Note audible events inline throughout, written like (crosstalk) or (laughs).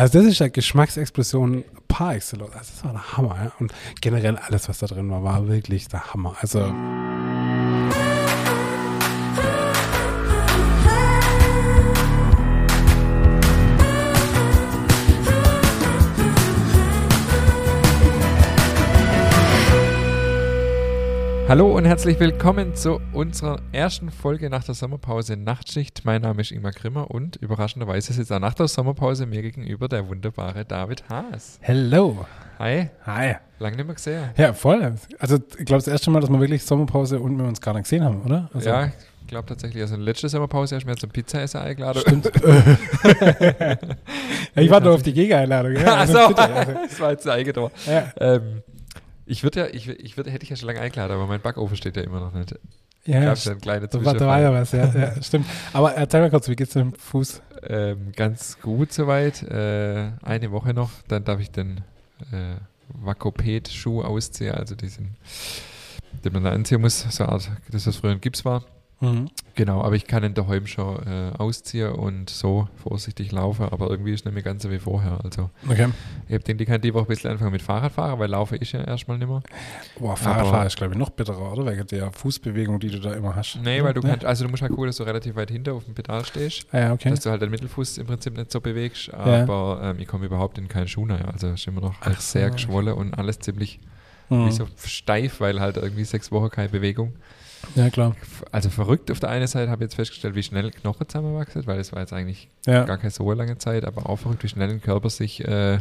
Also das ist eine Geschmacksexplosion par excellence. Also das war der Hammer. Ja? Und generell alles, was da drin war, war wirklich der Hammer. Also Hallo und herzlich willkommen zu unserer ersten Folge nach der Sommerpause Nachtschicht. Mein Name ist Ingmar Grimmer und überraschenderweise sitzt auch nach der Sommerpause mir gegenüber der wunderbare David Haas. Hello. Hi. Hi. Lange nicht mehr gesehen. Ja, voll. Also ich glaube das erste Mal, dass wir wirklich Sommerpause und wir uns gar nicht gesehen haben, oder? Also, ja, ich glaube tatsächlich. Also letzte Sommerpause hast du mir zum Pizza-Essen eingeladen. Stimmt. (laughs) ja, ich warte nur auf die Gegeneinladung. Ja, Ach so, also also, (laughs) das war jetzt der Eigentor. ja. Ähm, ich würde ja, ich, ich würde, hätte ich ja schon lange eingeladen, aber mein Backofen steht ja immer noch nicht. Ja, Gab ja, kleinen da war, da war ja was, ja, ja, (laughs) stimmt. Aber erzähl mal kurz, wie geht's dem Fuß? Ähm, ganz gut soweit. Äh, eine Woche noch, dann darf ich den äh, Vakoped-Schuh ausziehen, also diesen, den man da anziehen muss, so eine Art, das was früher ein Gips war. Mhm. Genau, aber ich kann ihn daheim schon äh, ausziehen und so vorsichtig laufen, aber irgendwie ist nicht mehr ganz so wie vorher. Also Okay. ich habe denkt, ich kann die Woche ein bisschen anfangen mit Fahrradfahren, weil Laufen ist ja erstmal nicht mehr. Boah, Fahrradfahren ist, glaube ich, noch bitterer, oder? Wegen der Fußbewegung, die du da immer hast. Nee, weil du Ja. kannst, also du musst halt gucken, dass du relativ weit hinter auf dem Pedal stehst. Ah, ja, okay. dass du halt den Mittelfuß im Prinzip nicht so bewegst, aber ähm, ich komme überhaupt in keinen Schuh rein. Also ist immer noch Ach halt sehr so. geschwollen und alles ziemlich Mhm. so steif, weil halt irgendwie sechs Wochen keine Bewegung. Ja, klar. Also verrückt auf der einen Seite habe ich jetzt festgestellt, wie schnell Knochen zusammenwachsen, weil das war jetzt eigentlich Ja. gar keine so lange Zeit, aber auch verrückt, wie schnell ein Körper sich äh,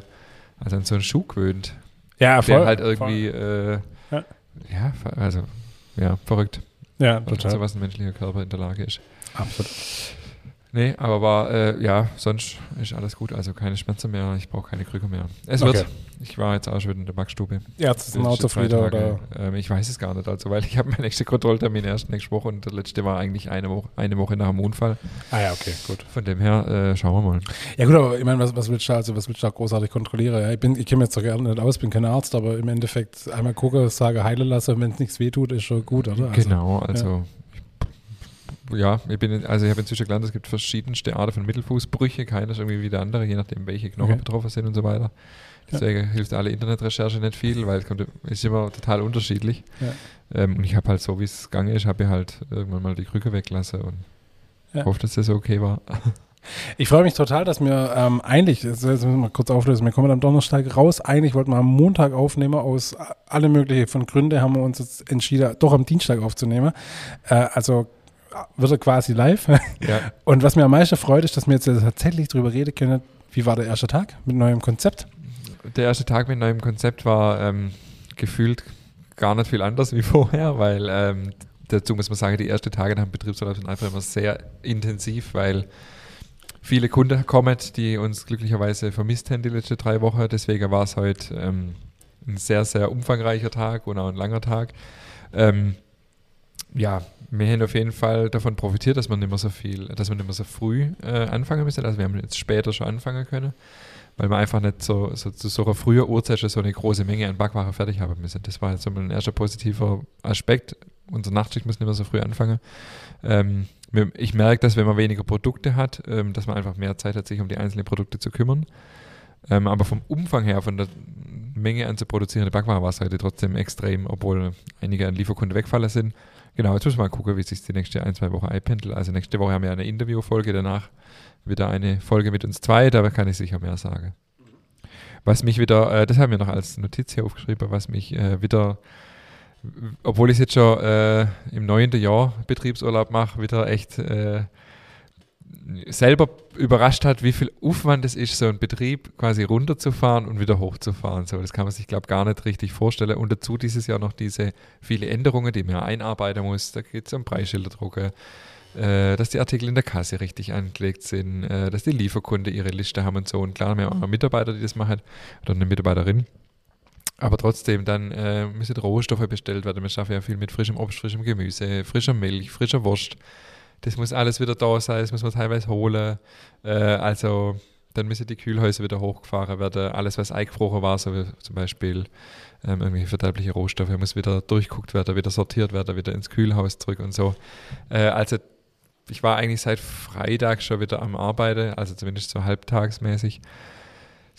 also an so einen Schuh gewöhnt, Ja, der halt irgendwie voll. äh, Ja. ja, also ja, verrückt, Ja, total. so was ein menschlicher Körper in der Lage ist. Absolut. Nee, aber war, äh, ja, sonst ist alles gut. Also keine Schmerzen mehr, ich brauche keine Krücke mehr. Es Okay. wird. Ich war jetzt auch schon in der Backstube. Ärzte sind auch zufrieden, oder? Ähm, ich weiß es gar nicht, also weil ich (laughs) habe meinen nächsten Kontrolltermin erst nächste Woche und der letzte war eigentlich eine Woche, eine Woche nach dem Unfall. Ah ja, okay, gut. Von dem her äh, schauen wir mal. Ja gut, aber ich meine, was, was willst du da, also was willst du da großartig kontrollieren? Ja, ich bin, ich kenne mich jetzt so gerne nicht aus, bin kein Arzt, aber im Endeffekt einmal gucke, sage, heile lasse, wenn es nichts wehtut, ist schon gut, oder? Also, genau, also ja, ich bin, in- also ich habe inzwischen gelernt, es gibt verschiedenste Arten von Mittelfußbrüche, keiner ist irgendwie wie der andere, je nachdem, welche Knochen Okay. betroffen sind und so weiter. Deswegen hilft alle Internetrecherche nicht viel, weil es kommt, ist immer total unterschiedlich. Ja. Ähm, und ich habe halt so, wie es gegangen ist, habe ich halt irgendwann mal die Krücke weglassen und Ja. hoffe, dass das okay war. Ich freue mich total, dass wir ähm, eigentlich, jetzt müssen wir mal kurz auflösen, wir kommen am Donnerstag raus. Eigentlich wollten wir am Montag aufnehmen, aus alle möglichen von Gründen haben wir uns jetzt entschieden, doch am Dienstag aufzunehmen. Äh, also wird er quasi live. ja. (laughs) Und was mir am meisten freut, ist, dass wir jetzt tatsächlich drüber reden können, wie war der erste Tag mit neuem Konzept? Der erste Tag mit neuem Konzept war ähm, gefühlt gar nicht viel anders wie (laughs) vorher, weil ähm, dazu muss man sagen, die ersten Tage nach dem Betriebsurlaub sind einfach immer sehr intensiv, weil viele Kunden kommen, die uns glücklicherweise vermisst haben die letzten drei Wochen. Deswegen war es heute ähm, ein sehr, sehr umfangreicher Tag und auch ein langer Tag. Ähm, ja, wir haben auf jeden Fall davon profitiert, dass wir nicht mehr so viel, dass wir nicht mehr so früh äh, anfangen müssen. Also wir haben jetzt später schon anfangen können, weil wir einfach nicht so, so zu so einer frühen Uhrzeit schon so eine große Menge an Backwaren fertig haben müssen. Das war jetzt so ein erster positiver Aspekt. Unsere Nachtschicht muss nicht mehr so früh anfangen. Ähm, ich merke, dass wenn man weniger Produkte hat, ähm, dass man einfach mehr Zeit hat, sich um die einzelnen Produkte zu kümmern. Ähm, aber vom Umfang her, von der Menge an zu produzierende Backwaren war es heute trotzdem extrem, obwohl einige an Lieferkunden wegfallen sind. Genau, jetzt müssen wir mal gucken, wie sich die nächste ein, zwei Wochen einpendelt. Also nächste Woche haben wir eine Interviewfolge, danach wieder eine Folge mit uns zwei, da kann ich sicher mehr sagen. Was mich wieder, äh, das haben wir noch als Notiz hier aufgeschrieben, was mich äh, wieder, obwohl ich jetzt schon äh, im neunten Jahr Betriebsurlaub mache, wieder echt äh, selber überrascht hat, wie viel Aufwand es ist, so einen Betrieb quasi runterzufahren und wieder hochzufahren. So, das kann man sich, glaube ich, gar nicht richtig vorstellen. Und dazu dieses Jahr noch diese viele Änderungen, die man einarbeiten muss. Da geht es um Preisschilder drucken, äh, dass die Artikel in der Kasse richtig angelegt sind, äh, dass die Lieferkunde ihre Liste haben und so. Und klar, wir haben auch Mitarbeiter, die das machen, oder eine Mitarbeiterin. Aber trotzdem, dann äh, müssen Rohstoffe bestellt werden. Wir schaffen ja viel mit frischem Obst, frischem Gemüse, frischer Milch, frischer Wurst. Das muss alles wieder da sein, das muss man teilweise holen. Äh, also dann müssen die Kühlhäuser wieder hochgefahren werden. Alles, was eingefroren war, so wie zum Beispiel ähm, irgendwelche verderbliche Rohstoffe, muss wieder durchguckt werden, wieder sortiert werden, wieder ins Kühlhaus zurück und so. Äh, also ich war eigentlich seit Freitag schon wieder am Arbeiten, also zumindest so halbtagsmäßig.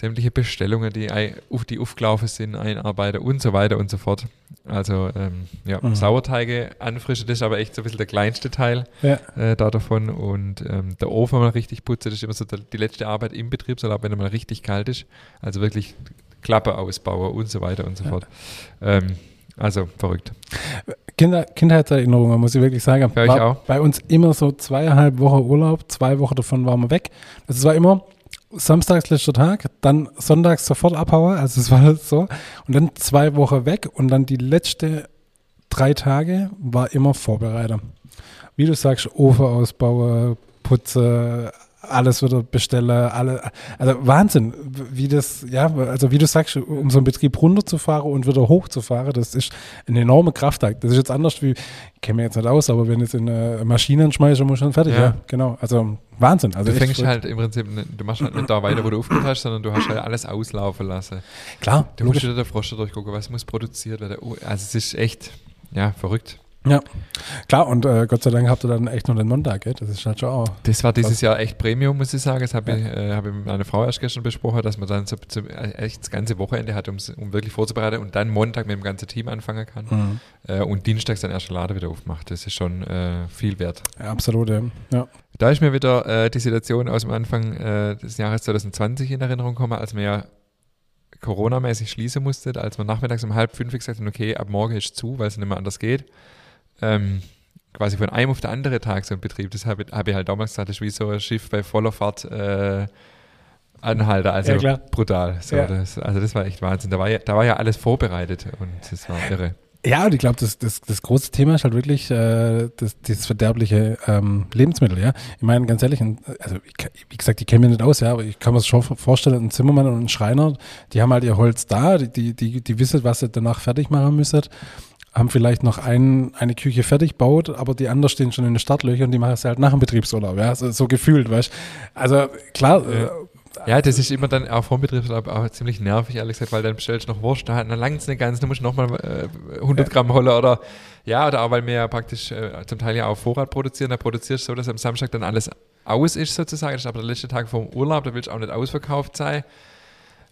Sämtliche Bestellungen, die, auf, die aufgelaufen sind, einarbeiten und so weiter und so fort. Also ähm, ja, mhm. Sauerteige anfrischen, das ist aber echt so ein bisschen der kleinste Teil ja. äh, da davon. Und ähm, der Ofen mal richtig putzen, das ist immer so die letzte Arbeit im Betriebsurlaub, wenn er mal richtig kalt ist. Also wirklich Klappe ausbauen und so weiter und so ja. fort. Ähm, also verrückt. Kinder, Kindheitserinnerungen, muss ich wirklich sagen. Bei war bei uns immer so zweieinhalb Wochen Urlaub, zwei Wochen davon waren wir weg. Also es war immer samstags letzter Tag, dann sonntags sofort abhauen, also es war so. Und dann zwei Wochen weg und dann die letzte drei Tage war immer Vorbereiter. Wie du sagst, Ofen ausbauen, Putze, alles wieder bestellen, alle, also Wahnsinn, wie das, ja, also wie du sagst, um so einen Betrieb runterzufahren und wieder hochzufahren, das ist eine enorme Kraftakt. Das ist jetzt anders wie, ich kenne mich jetzt nicht aus, aber wenn jetzt in eine Maschine schmeiße, muss schon fertig, ja. ja. genau, also Wahnsinn. Also du fängst verrückt. halt im Prinzip, du machst halt nicht da weiter, wo du aufgehört hast, sondern du hast halt alles auslaufen lassen. Klar. Du logisch. musst wieder der Frosch durchgucken, was muss produziert werden. Oh, also es ist echt, ja, verrückt. Ja, klar, und äh, Gott sei Dank habt ihr dann echt noch den Montag, gell? Das ist halt schon auch. Das war dieses Jahr echt Premium, muss ich sagen. Das habe ja. ich, äh, hab ich mit meiner Frau erst gestern besprochen, dass man dann so, so äh, echt das ganze Wochenende hat, um wirklich vorzubereiten und dann Montag mit dem ganzen Team anfangen kann mhm. äh, und dienstags dann erst Laden wieder aufmacht. Das ist schon äh, viel wert. Ja, absolut, ja. ja. Da ist mir wieder äh, die Situation aus dem Anfang äh, des Jahres 2020 in Erinnerung gekommen, als wir ja Corona-mäßig schließen mussten, als wir nachmittags um halb fünf gesagt haben, okay, ab morgen ist zu, weil es nicht mehr anders geht ähm, quasi von einem auf den anderen Tag so ein Betrieb. Das habe hab ich halt damals gesagt, das ist wie so ein Schiff bei voller Fahrt äh, Anhalter, also ja, brutal. So, ja. das, also das war echt Wahnsinn. Da war, ja, da war ja alles vorbereitet und das war irre. Ja, und ich glaube, das, das, das große Thema ist halt wirklich äh, das, das verderbliche ähm, Lebensmittel, ja. Ich meine, ganz ehrlich, also ich, wie gesagt, ich kenne mich nicht aus, ja, aber ich kann mir das schon vorstellen, ein Zimmermann und ein Schreiner, die haben halt ihr Holz da, die, die, die wissen, was sie danach fertig machen müssen haben vielleicht noch ein, eine Küche fertig baut, aber die anderen stehen schon in den Startlöchern und die machen es halt nach dem Betriebsurlaub, ja, so, so gefühlt, weißt Also klar. Ja. Äh, ja, das ist immer dann auch vom Betriebsurlaub auch ziemlich nervig, ehrlich gesagt, weil dann bestellst du noch Wurst, dann langt es nicht ganz, dann musst du nochmal äh, 100 ja. Gramm holen oder ja, oder auch weil wir ja praktisch äh, zum Teil ja auch Vorrat produzieren, da produzierst du so, dass am Samstag dann alles aus ist sozusagen, das ist aber der letzte Tag vom Urlaub, da willst du auch nicht ausverkauft sein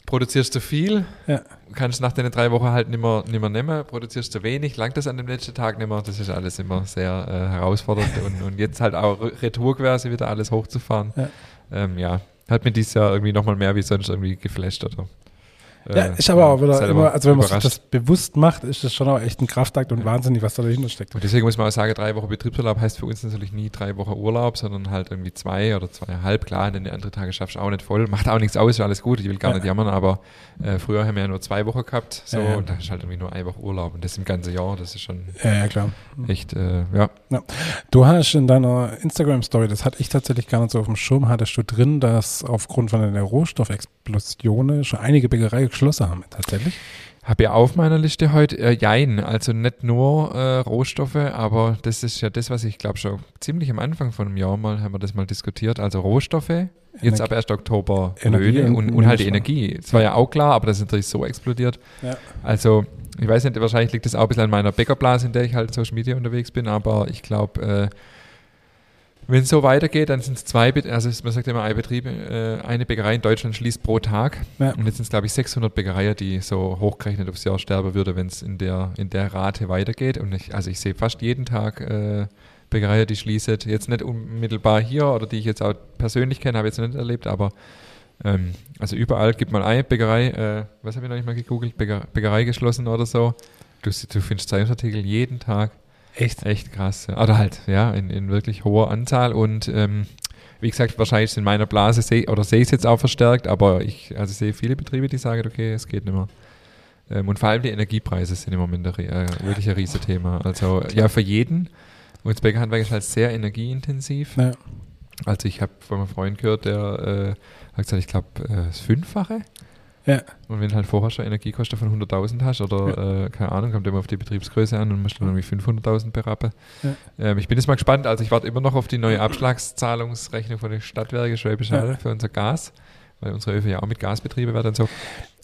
produzierst du viel, ja. kannst nach den drei Wochen halt nicht mehr, nicht mehr nehmen, produzierst du wenig, langt das an dem letzten Tag nicht mehr, das ist alles immer sehr äh, herausfordernd (laughs) und, und jetzt halt auch Retour quasi wieder alles hochzufahren. Ja, ähm, ja hat mir dieses Jahr irgendwie nochmal mehr wie sonst irgendwie geflasht oder ja, äh, ich aber auch wieder immer, also wenn man sich das bewusst macht, ist das schon auch echt ein Kraftakt und ja. wahnsinnig, was da dahinter steckt. Und deswegen muss man auch sagen, drei Wochen Betriebsurlaub heißt für uns natürlich nie drei Wochen Urlaub, sondern halt irgendwie zwei oder zweieinhalb. Klar, denn die andere Tage schaffst du auch nicht voll. (laughs) Macht auch nichts aus, ist alles gut, ich will gar ja. nicht jammern, aber äh, früher haben wir ja nur zwei Wochen gehabt, so, ja, und da ist halt irgendwie nur eine Woche Urlaub und das im ganzen Jahr, das ist schon ja, ja, klar. echt, äh, ja. Du hast in deiner Instagram-Story, das hatte ich tatsächlich gar nicht so auf dem Schirm, hattest du drin, dass aufgrund von der Rohstoffexplosion schon einige Bäckereien geschlossen haben, tatsächlich? Habe ja auf meiner Liste heute äh, Jein, also nicht nur äh, Rohstoffe, aber das ist ja das, was ich glaube schon ziemlich am Anfang von einem Jahr mal haben wir das mal diskutiert. Also Rohstoffe, Energie. jetzt ab 1. Oktober Energie Löhne und, und, halt die Energie. Das war ja auch klar, aber das ist natürlich so explodiert. Ja. Also ich weiß nicht, wahrscheinlich liegt das auch ein bisschen an meiner Bäckerblase, in der ich halt Social Media unterwegs bin, aber ich glaube, äh, wenn es so weitergeht, dann sind es zwei, also man sagt immer, ein Betrieb, äh, eine Bäckerei in Deutschland schließt pro Tag. Ja. Und jetzt sind es, glaube ich, 600 Bäckereien, die so hochgerechnet aufs Jahr sterben würde, wenn es in der, in der Rate weitergeht. Und ich, also ich sehe fast jeden Tag äh, Bäckereien, die schließen. Jetzt nicht unmittelbar hier oder die ich jetzt auch persönlich kenne, habe ich jetzt nicht erlebt, aber ähm, also überall gibt mal eine Bäckerei, äh, was habe ich noch nicht mal gegoogelt, Bäcker, Bäckerei geschlossen oder so. Du, du findest Zeitungsartikel jeden Tag Echt? Echt krass. Oder halt, ja, in, in wirklich hoher Anzahl und ähm, wie gesagt, wahrscheinlich in meiner Blase seh, oder sehe ich es jetzt auch verstärkt, aber ich also sehe viele Betriebe, die sagen, okay, es geht nicht mehr. Ähm, und vor allem die Energiepreise sind im Moment ein, äh, wirklich ein riesiges Thema. Also ja, für jeden. Und das Bäckerhandwerk ist halt sehr energieintensiv. Ja. Also ich habe von einem Freund gehört, der äh, hat gesagt, ich glaube, äh, das Fünffache ja. Und wenn halt vorher schon Energiekosten von 100.000 hast oder, ja. äh, keine Ahnung, kommt immer auf die Betriebsgröße an und musst dann irgendwie 500.000 berappen. Ja. Ähm, ich bin jetzt mal gespannt, also ich warte immer noch auf die neue Abschlagszahlungsrechnung von den Stadtwerken Schwäbisch Hall für unser Gas, weil unsere Öfen ja auch mit Gasbetriebe werden und so.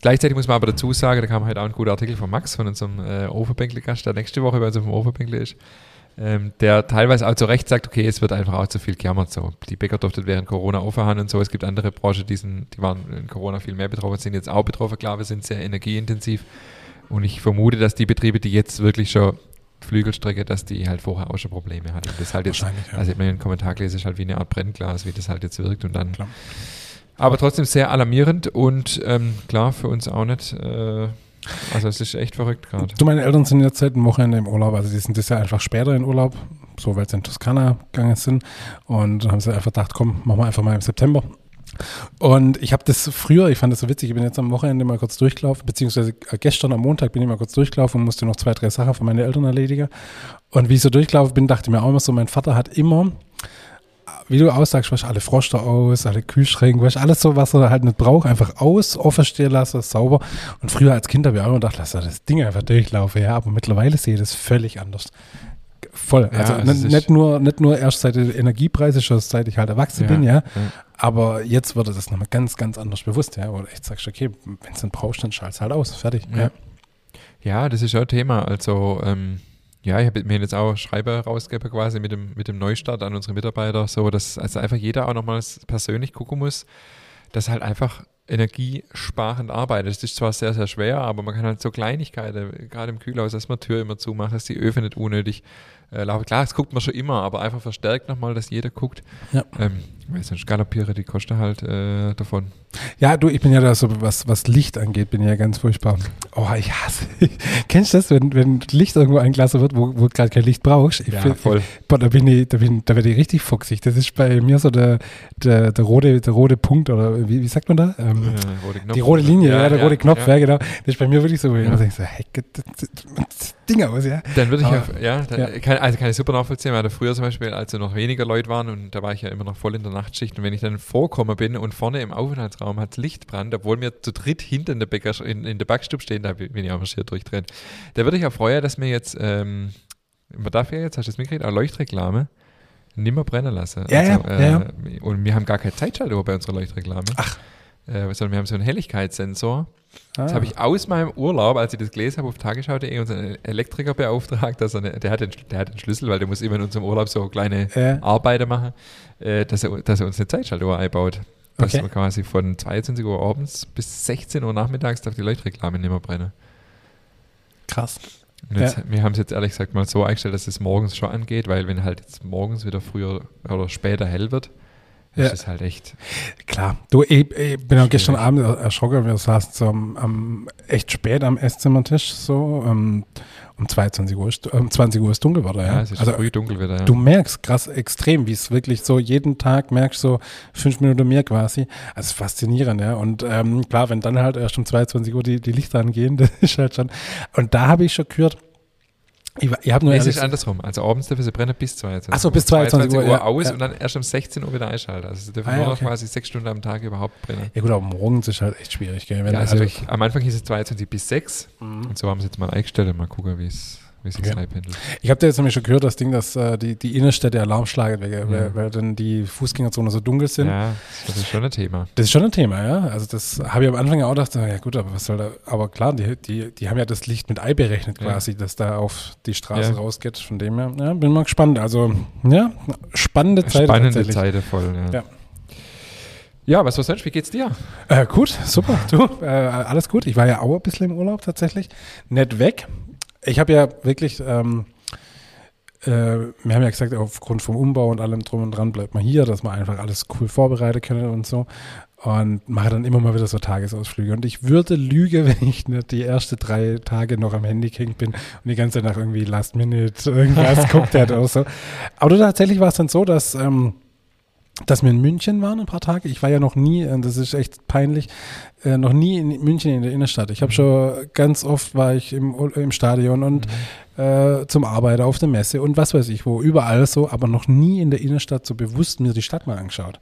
Gleichzeitig muss man aber dazu sagen, da kam halt auch ein guter Artikel von Max, von unserem äh, Ofenbänkle-Gast, der nächste Woche bei uns auf dem Ofenbänkle ist. Ähm, der teilweise auch zu Recht sagt, okay, es wird einfach auch zu viel gejammert. So. Die Bäcker durften während Corona aufhören und so. Es gibt andere Branchen, die, sind, die waren in Corona viel mehr betroffen, sind jetzt auch betroffen. Klar, wir sind sehr energieintensiv. Und ich vermute, dass die Betriebe, die jetzt wirklich schon Flügelstrecke, dass die halt vorher auch schon Probleme hatten. Das halt jetzt, ja. also ich meine, einen Kommentar gelesen, ist halt wie eine Art Brennglas, wie das halt jetzt wirkt und dann. Klar. Aber trotzdem sehr alarmierend und ähm, klar, für uns auch nicht. Äh, also es ist echt verrückt gerade. Du, meine Eltern sind jetzt seit einem Wochenende im Urlaub, also die sind das Jahr einfach später in Urlaub, so weil sie in Toskana gegangen sind und haben sie einfach gedacht, komm, machen wir einfach mal im September. Und ich habe das früher, ich fand das so witzig, ich bin jetzt am Wochenende mal kurz durchgelaufen, beziehungsweise äh, gestern am Montag bin ich mal kurz durchgelaufen und musste noch zwei, drei Sachen von meinen Eltern erledigen. Und wie ich so durchgelaufen bin, dachte ich mir auch immer so, mein Vater hat immer wie du aussagst, wasch alle Froster aus, alle Kühlschränke, wasch alles so, was er halt nicht braucht, einfach aus, offen stehen lassen, sauber. Und früher als Kind habe ich auch immer gedacht, lass das Ding einfach durchlaufen, ja, aber mittlerweile sehe ich das völlig anders. Voll. Ja, also, also nicht, nur, nicht nur erst seit der Energiepreise, schon seit ich halt erwachsen ja, bin, ja. ja. Aber jetzt wurde das nochmal ganz, ganz anders bewusst, ja. Oder echt sagst, okay, wenn es dann brauchst, dann schalt's halt aus. Fertig. Ja, ja. das ist auch ein Thema. Also, ähm, ja, ich habe mir jetzt auch Schreiber rausgegeben quasi mit dem, mit dem Neustart an unsere Mitarbeiter, so dass also einfach jeder auch nochmal persönlich gucken muss, dass halt einfach energiesparend arbeitet. Das ist zwar sehr, sehr schwer, aber man kann halt so Kleinigkeiten, gerade im Kühlhaus, dass man Tür immer zumacht, dass die Öfen nicht unnötig äh, laufen. Klar, das guckt man schon immer, aber einfach verstärkt nochmal, dass jeder guckt. Ja. Ähm, weil sonst galoppiere die Kosten halt äh, davon. Ja, du, ich bin ja da so, was, was Licht angeht, bin ich ja ganz furchtbar. Oh, ich hasse. (laughs) Kennst du das, wenn, wenn Licht irgendwo eingelassen wird, wo, wo gerade kein Licht brauchst? Ich ja, find, voll. Boah, da bin ich, da bin, da werde ich richtig fuchsig. Das ist bei mir so der, der, der rote, der rote Punkt oder wie, wie sagt man da? Ähm, ja, rote die rote Linie, ja, ja der rote Knopf, ja. genau. Das ist bei mir wirklich so, wo ich denke so, hey, das Ding aus, ja. Dann würde ich Aber, ja, dann, kann, also kann ich super nachvollziehen, weil früher zum Beispiel, als noch weniger Leute waren und da war ich ja immer noch voll in der Nachtschicht und wenn ich dann vorkommen bin und vorne im Aufenthaltsraum hat Lichtbrand, obwohl wir zu dritt hinter in der, Bäcker, in, in der Backstube stehen, da bin ich auch marschiert durchdrehen. Da würde ich auch freuen, dass mir jetzt, ähm, man darf ja jetzt, hast du das mitgekriegt, auch Leuchtreklame nimmer brennen lassen. Ja, also, ja, äh, ja. Und wir haben gar keine Zeitschaltuhr bei unserer Leuchtreklame. Ach. Äh, sondern wir haben so einen Helligkeitssensor. Ah. Das habe ich aus meinem Urlaub, als ich das gelesen habe, auf tagesschau.de unseren Elektriker beauftragt, dass er eine, der, hat den, der hat den Schlüssel, weil der muss immer in unserem Urlaub so kleine ja. Arbeiten machen, äh, dass, er, dass er uns eine Zeitschaltuhr einbaut. Dass okay. wir quasi von 22 Uhr abends bis 16 Uhr nachmittags darf die Leuchtreklame nicht mehr brennen. Krass. Jetzt, ja. Wir haben es jetzt ehrlich gesagt mal so eingestellt, dass es morgens schon angeht, weil wenn halt jetzt morgens wieder früher oder später hell wird, das ja. ist halt echt. Klar. Du, ich, ich bin auch gestern Abend erschrocken. Wir saßen so am, am, echt spät am Esszimmertisch, so um, um 22 Uhr, um 20 Uhr ist dunkel geworden. Ja, ja es ist also, früh dunkel wieder. Ja. Du merkst krass extrem, wie es wirklich so jeden Tag merkst, so fünf Minuten mehr quasi. Also faszinierend, ja. Und ähm, klar, wenn dann halt erst um 22 Uhr die, die Lichter angehen, (laughs) das ist halt schon. Und da habe ich schon gehört, ich, ich habe nur es ist andersrum. Also abends dürfen sie brennen bis 22 Uhr. Achso, bis 22, 22 Uhr, Uhr ja, aus ja. und dann erst um 16 Uhr wieder einschalten. Also sie dürfen ah, nur noch okay. quasi sechs Stunden am Tag überhaupt brennen. Ja gut, aber morgens ist halt echt schwierig. Gell? ja, also, also ich, am Anfang hieß es 22 bis 6 mhm. und so haben sie jetzt mal eingestellt. Mal gucken, wie es sich okay. einpendelt. Ich habe da jetzt nämlich schon gehört, das Ding, dass äh, die, die Innenstädte Alarm schlagen, weil, ja. weil, weil, dann die Fußgängerzonen so dunkel sind. Ja, das ist schon ein Thema. Das ist schon ein Thema, ja. Also das habe ich am Anfang auch gedacht, ja gut, aber was soll da, aber klar, die, die, die haben ja das Licht mit Ei berechnet quasi, ja. dass da auf die Straße ja. rausgeht. Von dem her, ja, bin mal gespannt. Also, ja, spannende Zeit. Spannende Zeit voll, ja. Ja, was war sonst? Wie geht's dir? Äh, gut, super. Du, äh, alles gut. Ich war ja auch ein bisschen im Urlaub tatsächlich. Nicht weg. Ich habe ja wirklich, ähm, äh, wir haben ja gesagt, aufgrund vom Umbau und allem drum und dran bleibt man hier, dass man einfach alles cool vorbereiten können und so. Und mache dann immer mal wieder so Tagesausflüge. Und ich würde lügen, (laughs) wenn ich nicht die ersten drei Tage noch am Handy hängt bin und die ganze Zeit nach irgendwie Last Minute irgendwas (laughs) guckt hätte oder so. Aber tatsächlich war es dann so, dass ähm, dass wir in München waren ein paar Tage. Ich war ja noch nie, äh, das ist echt peinlich, äh, noch nie in München in der Innenstadt. Ich habe mhm. schon ganz oft war ich im, im Stadion und mhm. äh, zum Arbeiten auf der Messe und was weiß ich wo, überall so, aber noch nie in der Innenstadt so bewusst mir die Stadt mal angeschaut.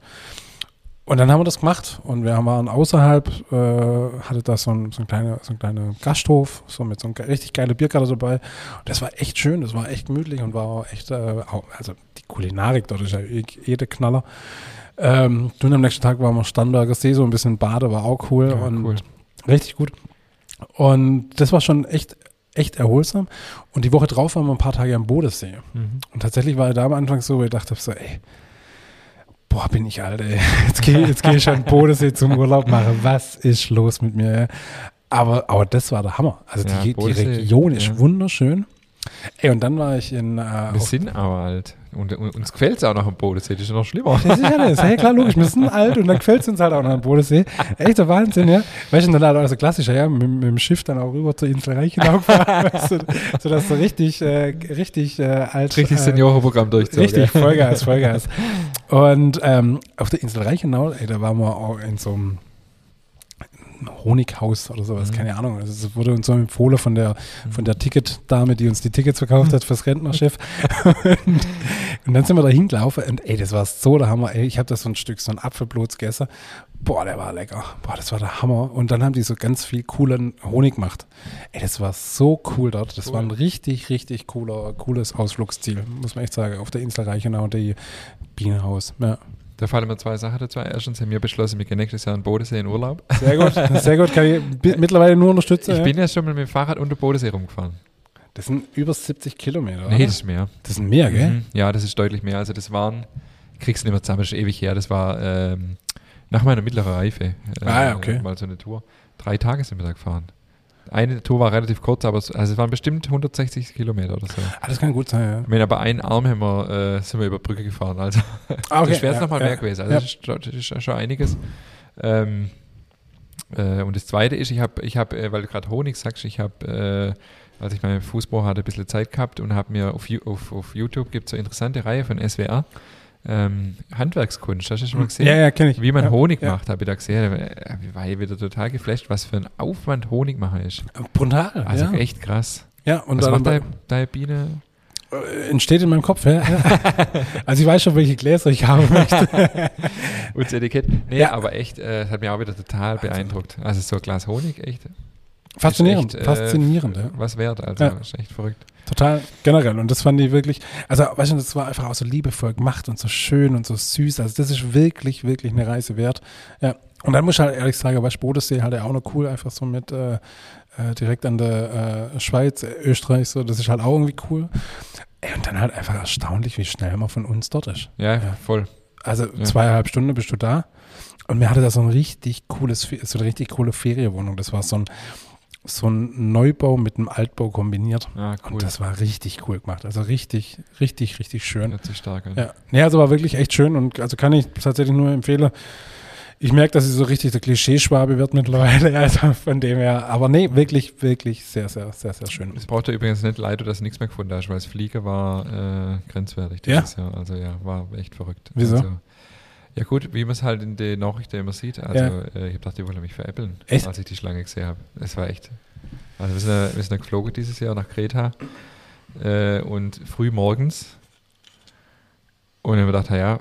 Und dann haben wir das gemacht und wir waren außerhalb, äh, hatte da so ein, so ein kleiner so ein kleiner Gasthof, so mit so einem richtig geile Bierkarte dabei. Und das war echt schön, das war echt gemütlich und war echt, äh, also die Kulinarik dort ist ja jede Knaller. Ähm, und am nächsten Tag waren wir Starnberger See, so ein bisschen Bade, war auch cool ja, und cool. richtig gut. Und das war schon echt echt erholsam. Und die Woche drauf waren wir ein paar Tage am Bodensee. Mhm. Und tatsächlich war da am Anfang so, wo ich dachte so, ey, boah, bin ich alt, ey. Jetzt (laughs) gehe jetzt geh ich an den Bodensee zum Urlaub machen. Was ist los mit mir? Aber, aber das war der Hammer. Also Ja, die, die Region ist wunderschön. Ey, und dann war ich in. Äh, Wir sind aber alt. Und, und uns gefällt es auch noch am Bodensee, das ist ja noch schlimmer. Das ist ja das. Hey, klar, logisch. Wir sind alt und dann gefällt es uns halt auch noch am Bodensee. Echter Wahnsinn, ja. Weißt du, dann halt auch so klassischer, ja, mit, mit dem Schiff dann auch rüber zur Insel Reichenau gefahren, (laughs) weißt du, sodass du richtig, äh, richtig äh, alt. Richtig äh, Seniorenprogramm durchzogen. Richtig, Vollgas, Vollgas. Und ähm, auf der Insel Reichenau, ey, da waren wir auch in so einem Honighaus oder sowas, Mhm. keine Ahnung. Also es wurde uns so empfohlen von der, von der Ticketdame, die uns die Tickets verkauft hat fürs Rentnerschiff. (laughs) und, und dann sind wir da hingelaufen und ey, das war so der Hammer. Ey, ich habe da so ein Stück, so ein Apfelblutz gegessen. Boah, der war lecker. Boah, das war der Hammer. Und dann haben die so ganz viel coolen Honig gemacht. Ey, das war so cool dort. Das Cool. war ein richtig, richtig cooler, cooles Ausflugsziel, muss man echt sagen. Auf der Insel Reichenau und die Bienenhaus. Ja. Da fallen mir zwei Sachen dazu. Erstens haben wir beschlossen, wir gehen nächstes Jahr in Bodensee in Urlaub. Sehr gut, sehr gut. Kann ich (laughs) mittlerweile nur unterstützen. Ich ja. bin ja schon mal mit dem Fahrrad unter Bodensee rumgefahren. Das sind über 70 Kilometer. Nee, oder? das ist mehr. das sind mehr, gell? Mhm. Ja, das ist deutlich mehr. Also das waren, ich krieg's nicht mehr zusammen, das ist ewig her. Das war ähm, nach meiner mittleren Reife. Äh, Ah, okay. Mal so eine Tour. Drei Tage sind wir da gefahren. Eine Tour war relativ kurz, aber es, also es waren bestimmt 160 Kilometer oder so. Ah, das kann gut sein, ja. Ich meine, aber einen Arm haben wir, äh, sind wir über Brücke gefahren. Also (laughs) Ah, das wäre ja, nochmal ja. mehr gewesen. Also Ja. das, ist, schon- das ist schon einiges. Ähm, äh, und das Zweite ist, ich habe, ich hab, äh, weil du gerade Honig sagst, ich habe, äh, als ich meinen Fußball hatte, ein bisschen Zeit gehabt und habe mir auf, auf, auf YouTube gibt es so eine interessante Reihe von SWR, ähm, Handwerkskunst, hast du das schon mal gesehen? Ja, ja, kenne ich. Wie man ja, Honig ja. macht, habe ich da gesehen. Ich war hier wieder total geflasht, was für ein Aufwand Honig machen ist. Brutal, Also ja. echt krass. Ja, und was dann macht deine, deine Biene? äh, entsteht in meinem Kopf, ja. (laughs) also ich weiß schon, welche Gläser ich haben möchte. Und das Etikett. Nee, Ja. aber echt, äh, hat mich auch wieder total beeindruckt. Also so ein Glas Honig, echt. Faszinierend, echt, äh, faszinierend, ja. Was wert, also Ja. ist echt verrückt. Total generell. Und das fand ich wirklich, also weißt du, das war einfach auch so liebevoll gemacht und so schön und so süß. Also das ist wirklich, wirklich eine Reise wert. Ja. Und dann muss ich halt ehrlich sagen, weißt du, Bodensee halt ja auch noch cool, einfach so mit äh, äh, direkt an der äh, Schweiz, äh, Österreich, so, das ist halt auch irgendwie cool. Ey, und dann halt einfach erstaunlich, wie schnell man von uns dort ist. Ja, Ja. voll. Also Ja. zweieinhalb Stunden bist du da. Und mir hatte da so ein richtig cooles, so eine richtig coole Ferienwohnung. Das war so ein, so ein Neubau mit einem Altbau kombiniert. Ah, cool. Und das war richtig cool gemacht. Also richtig, richtig, richtig schön. hört sich stark an. Ja. Nee, also war wirklich echt schön und also kann ich tatsächlich nur empfehlen. Ich merke, dass ich so richtig der Klischeeschwabe wird mittlerweile. (laughs) Also von dem her. Aber nee, wirklich, wirklich sehr, sehr, sehr, sehr schön. Es braucht ja übrigens nicht leid, dass du nichts mehr gefunden hast, weil das Flieger war äh, grenzwertig Ja? dieses Jahr. Also ja, war echt verrückt. Wieso? Also, ja gut, wie man es halt in den Nachrichten immer sieht. Also Ja. äh, ich habe gedacht, die wollen mich veräppeln, Echt? als ich die Schlange gesehen habe. Es war echt. Also wir sind, ja, wir sind ja geflogen dieses Jahr nach Kreta äh, und früh morgens. Und ich habe gedacht, ja,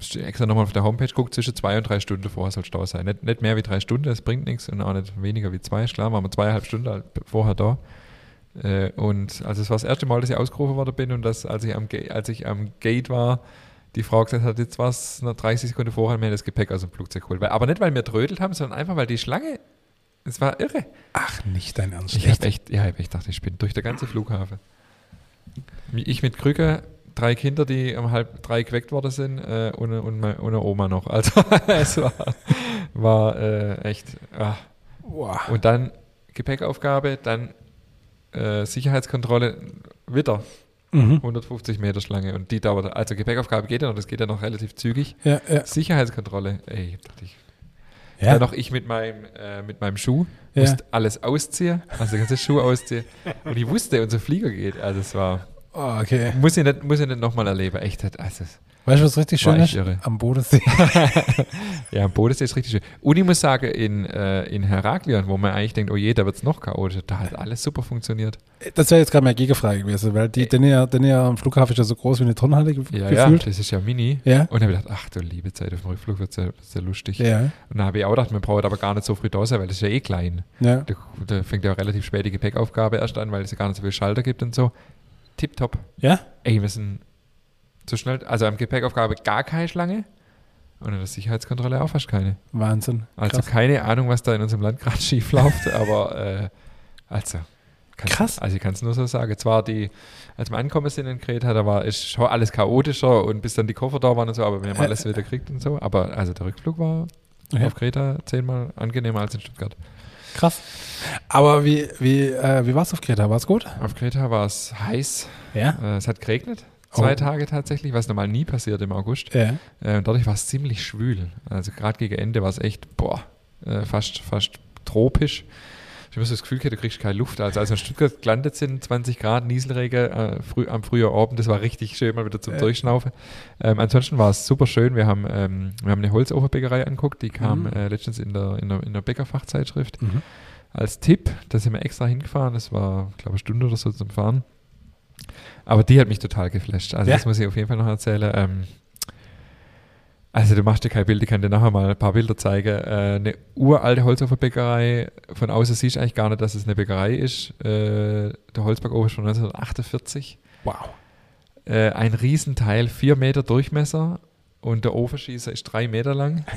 stehe extra nochmal auf der Homepage guckt, zwischen zwei und drei Stunden vorher soll Stau sein. Nicht, nicht mehr wie drei Stunden, das bringt nichts und auch nicht weniger wie zwei. Klar, waren wir zweieinhalb Stunden halt vorher da. Äh, und also es war das erste Mal, dass ich ausgerufen worden bin und dass, als ich am, als ich am Gate war, die Frau gesagt hat, jetzt war es noch 30 Sekunden vorher mir das Gepäck aus dem Flugzeug geholt. Weil, aber nicht, weil wir trödelt haben, sondern einfach, weil die Schlange, es war irre. Ach, nicht dein Ernst. Ich habe echt, ja, ich hab echt gedacht, ich bin durch der ganze Flughafen. Ich mit Krücke, drei Kinder, die um halb drei geweckt worden sind äh, und, und, meine, und eine Oma noch. (laughs) Also es war, war äh, echt. Ah. Und dann Gepäckaufgabe, dann äh, Sicherheitskontrolle, wieder Mhm. 150 Meter Schlange und die dauert, also Gepäckaufgabe geht ja noch, das geht ja noch relativ zügig. Ja, ja. Sicherheitskontrolle, ey, ich dachte ich, Ja. dann noch ich mit meinem, äh, mit meinem Schuh, Ja. musste alles ausziehen, also den ganzen Schuh ausziehen. Und ich wusste, unser Flieger geht. Also es war, Oh, okay. muss ich nicht, muss ich nicht nochmal erleben. Echt, also, es- Weißt du, was richtig schön ist? irre. Am Bodensee. (laughs) ja, am Bodensee ist richtig schön. Und ich muss sagen, in, äh, in Heraklion, wo man eigentlich denkt, oh je, da wird es noch chaotischer, da hat alles super funktioniert. Das wäre jetzt gerade meine Gegenfrage gewesen, weil die, denn ja, denn ja am Flughafen ist ja so groß wie eine Turnhalle ge Ja, gefühlt. ja, das ist ja mini. Ja. Und dann habe ich gedacht, ach du liebe Zeit, auf dem Rückflug wird es ja, wird's ja lustig. Ja. Und dann habe ich auch gedacht, man braucht aber gar nicht so früh da sein, weil das ist ja eh klein. Ja. Da, da fängt ja auch relativ spät die Gepäckaufgabe erst an, weil es ja gar nicht so viel Schalter gibt und so. Tipptopp. Ja? Ey, wir sind so schnell, also am Gepäckaufgabe gar keine Schlange und an der Sicherheitskontrolle auch fast keine. Wahnsinn. Also Krass. keine Ahnung, was da in unserem Land gerade (laughs) schief läuft, aber äh, also Krass. Also ich kann es nur so sagen. Zwar die, als wir angekommen sind in Kreta, da war ist schon alles chaotischer und bis dann die Koffer da waren und so, aber wir haben Äh, alles wieder gekriegt und so. Aber also der Rückflug war Okay. auf Kreta zehnmal angenehmer als in Stuttgart. Krass. Aber wie, wie, äh, wie war es auf Kreta? War es gut? Auf Kreta war es heiß, Ja. äh, es hat geregnet. Zwei Oh. Tage tatsächlich, was normal nie passiert im August. Ja. Äh, und dadurch war es ziemlich schwül. Also gerade gegen Ende war es echt, boah, äh, fast, fast tropisch. Ich habe das Gefühl, du kriegst keine Luft. Also als wir in Stuttgart gelandet sind, 20 Grad, Nieselregen äh, früh, am frühen Abend, das war richtig schön, mal wieder zum Ja. Durchschnaufen. Ähm, ansonsten war es super schön. Wir haben, ähm, wir haben eine Holzofenbäckerei angeguckt, die kam Mhm. äh, letztens in der, in der, in der Bäckerfachzeitschrift Mhm. als Tipp. Da sind wir extra hingefahren. Das war, glaube ich, eine Stunde oder so zum Fahren. Aber die hat mich total geflasht. Also Ja. das muss ich auf jeden Fall noch erzählen. Ähm, also du machst dir kein Bild, ich kann dir nachher mal ein paar Bilder zeigen. Äh, eine uralte Holzofenbäckerei. Von außen siehst du eigentlich gar nicht, dass es eine Bäckerei ist. Äh, der Holzbackofen ist von 1948. Wow. Äh, ein Riesenteil, vier Meter Durchmesser und der Ofenschießer ist drei Meter lang. (laughs)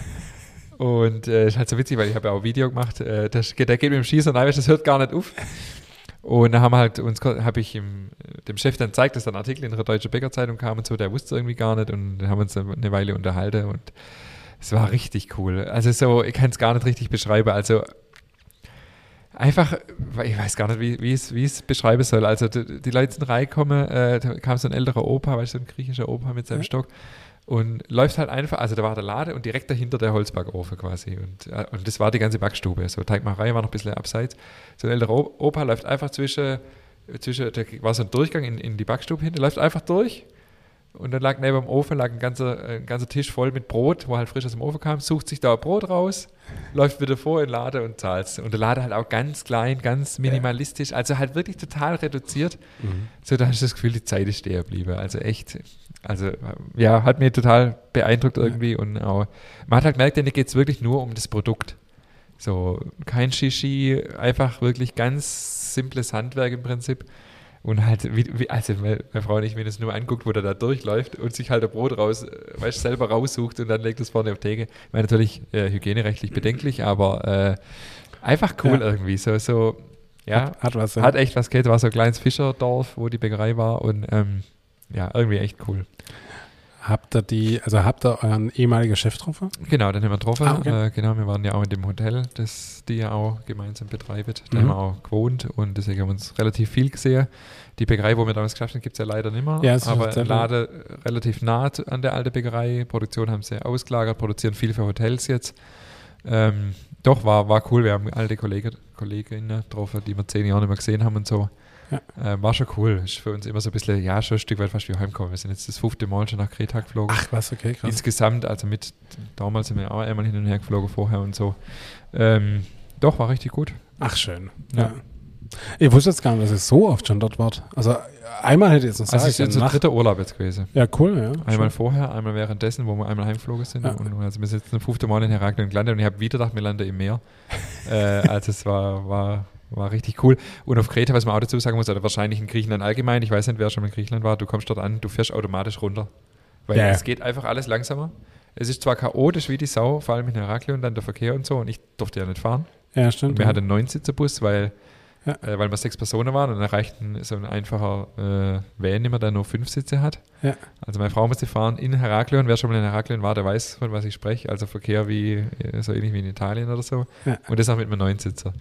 Und äh, ist halt so witzig, weil ich habe ja auch ein Video gemacht, äh, das, geht- der geht mit dem Schießer rein, du, das hört gar nicht auf. Und da haben halt uns, habe ich ihm, dem Chef dann gezeigt, dass da ein Artikel in der Deutschen Bäckerzeitung kam und so, der wusste irgendwie gar nicht und dann haben wir uns eine Weile unterhalten und es war richtig cool. Also so, ich kann es gar nicht richtig beschreiben. Also einfach, ich weiß gar nicht, wie, wie es, wie es beschreiben soll. Also die, die Leute sind reingekommen, äh, da kam so ein älterer Opa, weißt du, so ein griechischer Opa mit seinem Ja. Stock und läuft halt einfach, also da war der Lade und direkt dahinter der Holzbackofen quasi und, äh, und das war die ganze Backstube. So Teigmacherei war noch ein bisschen abseits. So ein älterer Opa läuft einfach zwischen, zwischen da war so ein Durchgang in, in die Backstube hin, läuft einfach durch und dann lag neben dem Ofen lag ein ganzer, ein ganzer Tisch voll mit Brot, wo halt frisch aus dem Ofen kam, sucht sich da ein Brot raus, (laughs) läuft wieder vor in den Laden und zahlt Und der Laden halt auch ganz klein, ganz minimalistisch, also halt wirklich total reduziert. Mhm. So, da hast du das Gefühl, die Zeit ist stehen geblieben. Also echt, also ja, hat mich total beeindruckt irgendwie und auch, man hat halt gemerkt, denen geht es wirklich nur um das Produkt. So, kein Shishi, einfach wirklich ganz simples Handwerk im Prinzip. Und halt, wie, wie, also meine, meine Frau und ich, wenn es nur anguckt, wo der da durchläuft und sich halt ein Brot raus, äh, weißt, selber raussucht und dann legt es vorne auf die Theke. Ich meine, natürlich äh, hygienerechtlich bedenklich, aber äh, einfach cool Ja. irgendwie. So, so, ja, Hat, hat was. ja. hat echt was geht. War so ein kleines Fischerdorf, wo die Bäckerei war und ähm, ja, irgendwie echt cool. Habt ihr die, also habt ihr euren ehemaligen Chef getroffen? Genau, dann haben wir getroffen. Ah, okay. äh, genau, wir waren ja auch in dem Hotel, das die ja auch gemeinsam betreibt. Da Mhm. haben wir auch gewohnt und deswegen haben wir uns relativ viel gesehen. Die Bäckerei, wo wir damals geschafft haben, gibt es ja leider nicht mehr. Ja, aber Lade relativ nah an der alten Bäckerei. Produktion haben sie ausgelagert, produzieren viel für Hotels jetzt. Ähm, doch, war, war cool. Wir haben alte Kollegen, Kolleginnen getroffen, die wir zehn Jahre nicht mehr gesehen haben und so. Ja. Ähm, war schon cool. Ist für uns immer so ein bisschen, ja, schon ein Stück weit fast wie heimkommen. Wir sind jetzt das fünfte Mal schon nach Kreta geflogen. Ach, was, okay, krass. Insgesamt, also mit, damals sind wir auch einmal hin und her geflogen vorher und so. Ähm, doch, war richtig gut. Ach, schön. Ja. Ja. Ich wusste jetzt gar nicht, dass ich so oft schon dort wart. Also einmal hätte ich jetzt noch Also sagen es ist unser dritter Urlaub jetzt gewesen. Ja, cool, ja. Einmal Schon. vorher, einmal währenddessen, wo wir einmal heimgeflogen sind. Ja. Und also wir sind jetzt ein fünfte Mal in Heraklion gelandet und ich habe wieder gedacht, wir landen im Meer. (laughs) äh, also es war, war, war richtig cool. Und auf Kreta, was man auch dazu sagen muss, oder wahrscheinlich in Griechenland allgemein, ich weiß nicht, wer schon mal in Griechenland war, du kommst dort an, du fährst automatisch runter. Weil Ja, ja. es geht einfach alles langsamer. Es ist zwar chaotisch wie die Sau, vor allem in Heraklion, dann der Verkehr und so, und ich durfte ja nicht fahren. Ja, stimmt. Und wir ja. hatten einen Neunsitzerbus, weil, Ja. äh, weil wir sechs Personen waren und dann reicht ein, so ein einfacher äh, Van immer, der nur fünf Sitze hat. Ja. Also meine Frau musste fahren in Heraklion. Wer schon mal in Heraklion war, der weiß, von was ich spreche. Also Verkehr wie äh, so ähnlich wie in Italien oder so. Ja. Und das auch mit einem Neunsitzer.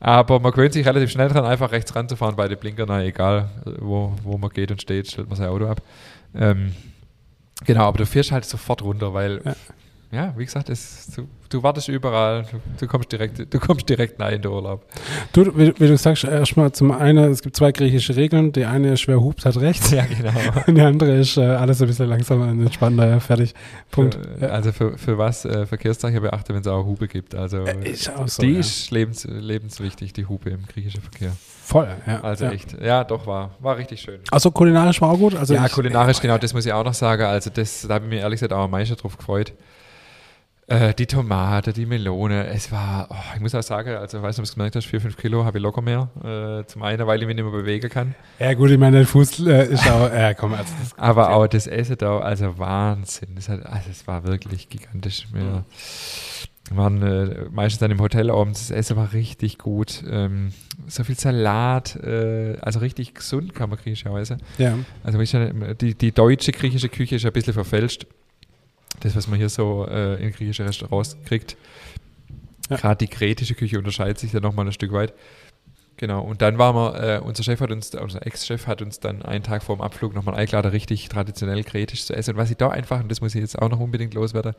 Aber man gewöhnt sich relativ schnell dran, einfach rechts ranzufahren bei den Blinkern, na, egal äh, wo, wo man geht und steht, stellt man sein Auto ab. Ähm, genau, aber du fährst halt sofort runter, weil Ja. Ja, wie gesagt, es, du, du wartest überall, du, du kommst direkt, du kommst direkt rein in den Urlaub. Du, wie, wie du sagst, erstmal zum einen, es gibt zwei griechische Regeln. Die eine ist, wer hupt, hat recht. Ja, genau. (laughs) Und die andere ist, äh, alles ein bisschen langsamer und entspannter, ja, fertig. Punkt. Für, also für, für was äh, Verkehrszeichen beachte, wenn es auch Hupe gibt. Also Äh, ist auch so, die ja. ist lebens, lebenswichtig, die Hupe im griechischen Verkehr. Voll, ja. Also ja. echt, ja, doch, war, war richtig schön. Also kulinarisch war auch gut. Also ja, ich- kulinarisch, genau, das muss ich auch noch sagen. Also das, da habe ich mir ehrlich gesagt auch am meisten drauf gefreut. Äh, die Tomate, die Melone, es war, oh, ich muss auch sagen, also ich weiß nicht, ob du es gemerkt hast, 4, 5 Kilo habe ich locker mehr. Äh, zum einen, weil ich mich nicht mehr bewegen kann. Ja, gut, ich meine, der Fuß äh, ist auch, (laughs) ja, komm, also das, Aber auch das Essen da, also Wahnsinn. Das, hat, also es war wirklich gigantisch. Wir, Wir waren äh, meistens dann im Hotel abends. Das Essen war richtig gut. Ähm, so viel Salat, äh, also richtig gesund kann man griechischerweise. Ja. Also ja, die, die deutsche griechische Küche ist ein bisschen verfälscht. Das, was man hier so äh, in griechischen Restaurants kriegt. Ja. Gerade die kretische Küche unterscheidet sich ja nochmal ein Stück weit. Genau, und dann waren wir, äh, unser Chef hat uns, unser Ex-Chef hat uns dann einen Tag vor dem Abflug nochmal eingeladen, richtig traditionell kretisch zu essen. Und was ich da einfach, und das muss ich jetzt auch noch unbedingt loswerden,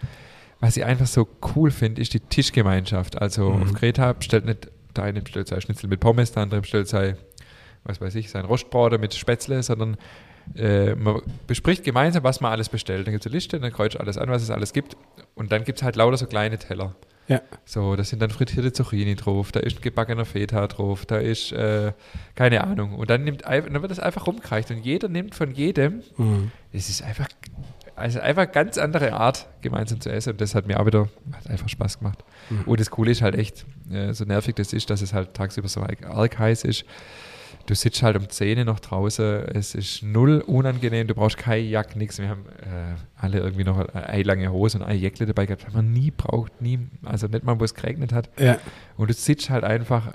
was ich einfach so cool finde, ist die Tischgemeinschaft. Also Mhm. auf Kreta bestellt nicht, der eine bestellt sein Schnitzel mit Pommes, der andere bestellt sein, was weiß ich, sein Rostbraten mit Spätzle, sondern äh, man bespricht gemeinsam, was man alles bestellt. Dann gibt es eine Liste, dann kreuzt alles an, was es alles gibt. Und dann gibt es halt lauter so kleine Teller. Ja. So, da sind dann frittierte Zucchini drauf, da ist ein gebackener Feta drauf, da ist, äh, keine Ahnung. Und dann, nimmt, dann wird das einfach rumgereicht und jeder nimmt von jedem. Mhm. Es ist einfach, also einfach ganz andere Art, gemeinsam zu essen. Und das hat mir auch wieder einfach Spaß gemacht. Mhm. Und das Coole ist halt echt, äh, so nervig das ist, dass es halt tagsüber so arg heiß ist. Du sitzt halt um 10 Uhr noch draußen, es ist null unangenehm, du brauchst keine Jacke, nichts. Wir haben äh, alle irgendwie noch eine lange Hose und eine Jäckle dabei gehabt, haben wir nie braucht, nie, also nicht mal, wo es geregnet hat. Ja. Und du sitzt halt einfach